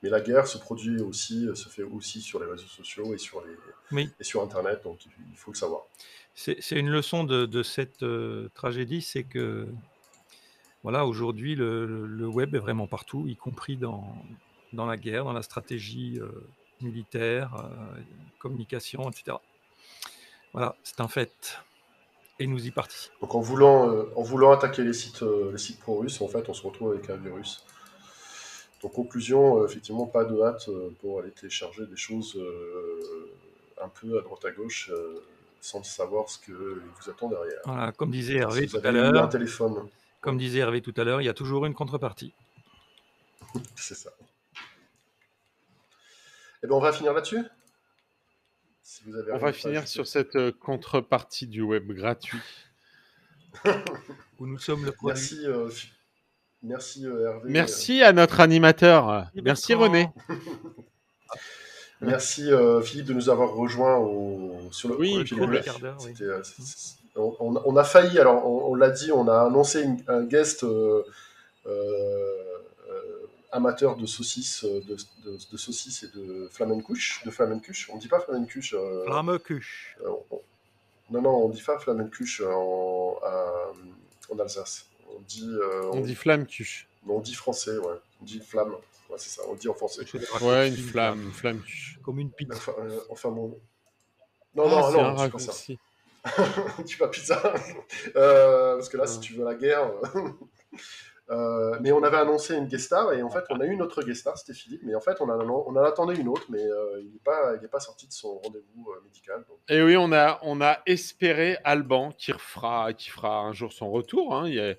Mais la guerre se produit aussi, se fait aussi sur les réseaux sociaux et sur, les, et sur Internet, donc il faut le savoir. C'est une leçon de, de cette euh, tragédie, c'est que voilà, aujourd'hui, le, le, web est vraiment partout, y compris dans, dans la guerre, dans la stratégie euh, militaire, euh, communication, etc. Voilà, c'est un fait. Et nous y participons. Donc en voulant, en voulant attaquer les sites, les sites pro-russes, en fait, on se retrouve avec un virus en conclusion, euh, effectivement, pas de hâte euh, pour aller télécharger des choses euh, un peu à droite à gauche sans savoir ce que vous attend derrière. Voilà, comme disait Hervé tout à l'heure. téléphone. Comme disait Hervé tout à l'heure, il y a toujours une contrepartie. C'est ça. Eh bien, on va finir là-dessus? on va finir sur cette contrepartie du web gratuit. Où nous sommes le produit. Merci, Merci euh, Hervé. Merci à notre animateur. Merci René. Merci euh, Philippe de nous avoir rejoints sur le oui, euh, on, a failli, alors on, l'a dit, on a annoncé un guest amateur de saucisses, de, saucisses et de flamencuche, de flamencuche. On dit pas flamencuche. Flamencuche. non non, on dit pas flamencuche en, en Alsace. On dit, euh, on, dit flamme cuche. On dit français, ouais. On dit flamme. Ouais, c'est ça, on dit en français. Ouais, une flamme, une flamme. Comme une pizza. Enfin, euh, enfin, bon. Non, Ah, non, c'est non, un raccourci. Dit pas pizza. Euh, parce que là, si Ah. tu veux la guerre. euh, mais on avait annoncé une guest star et en fait, on a eu une autre guest star, c'était Philippe. Mais en fait, on, a, on en attendait une autre, mais euh, il n'est pas, il est pas sorti de son rendez-vous euh, médical. donc. Et oui, on a, on a espéré Alban qui refera, qui fera un jour son retour. hein. Il y a-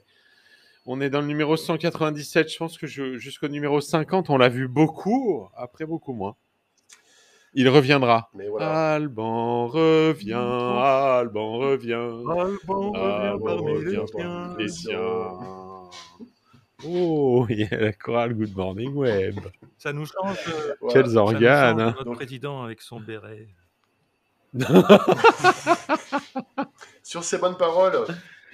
On est dans le numéro 197. Je pense que jusqu'au numéro 50, on l'a vu beaucoup. Après, beaucoup moins. Il reviendra. Mais voilà. Alban revient, Alban revient. Alban Alban revient parmi les siens. Oh, il y a la chorale Good Morning Web. Ça nous change. euh, Voilà. Quels organes. change hein. Notre président avec son béret. Sur ces bonnes paroles,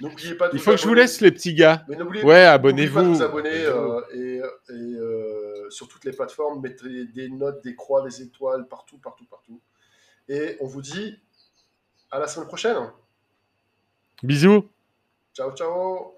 n'oubliez pas de Il faut que je vous laisse, les petits gars. Mais Ouais, n'oubliez pas de abonnez-vous. vous abonner euh, et, et, euh, sur toutes les plateformes, mettez des notes, des croix, des étoiles, partout, partout, partout. Et on vous dit à la semaine prochaine. Bisous. Ciao, ciao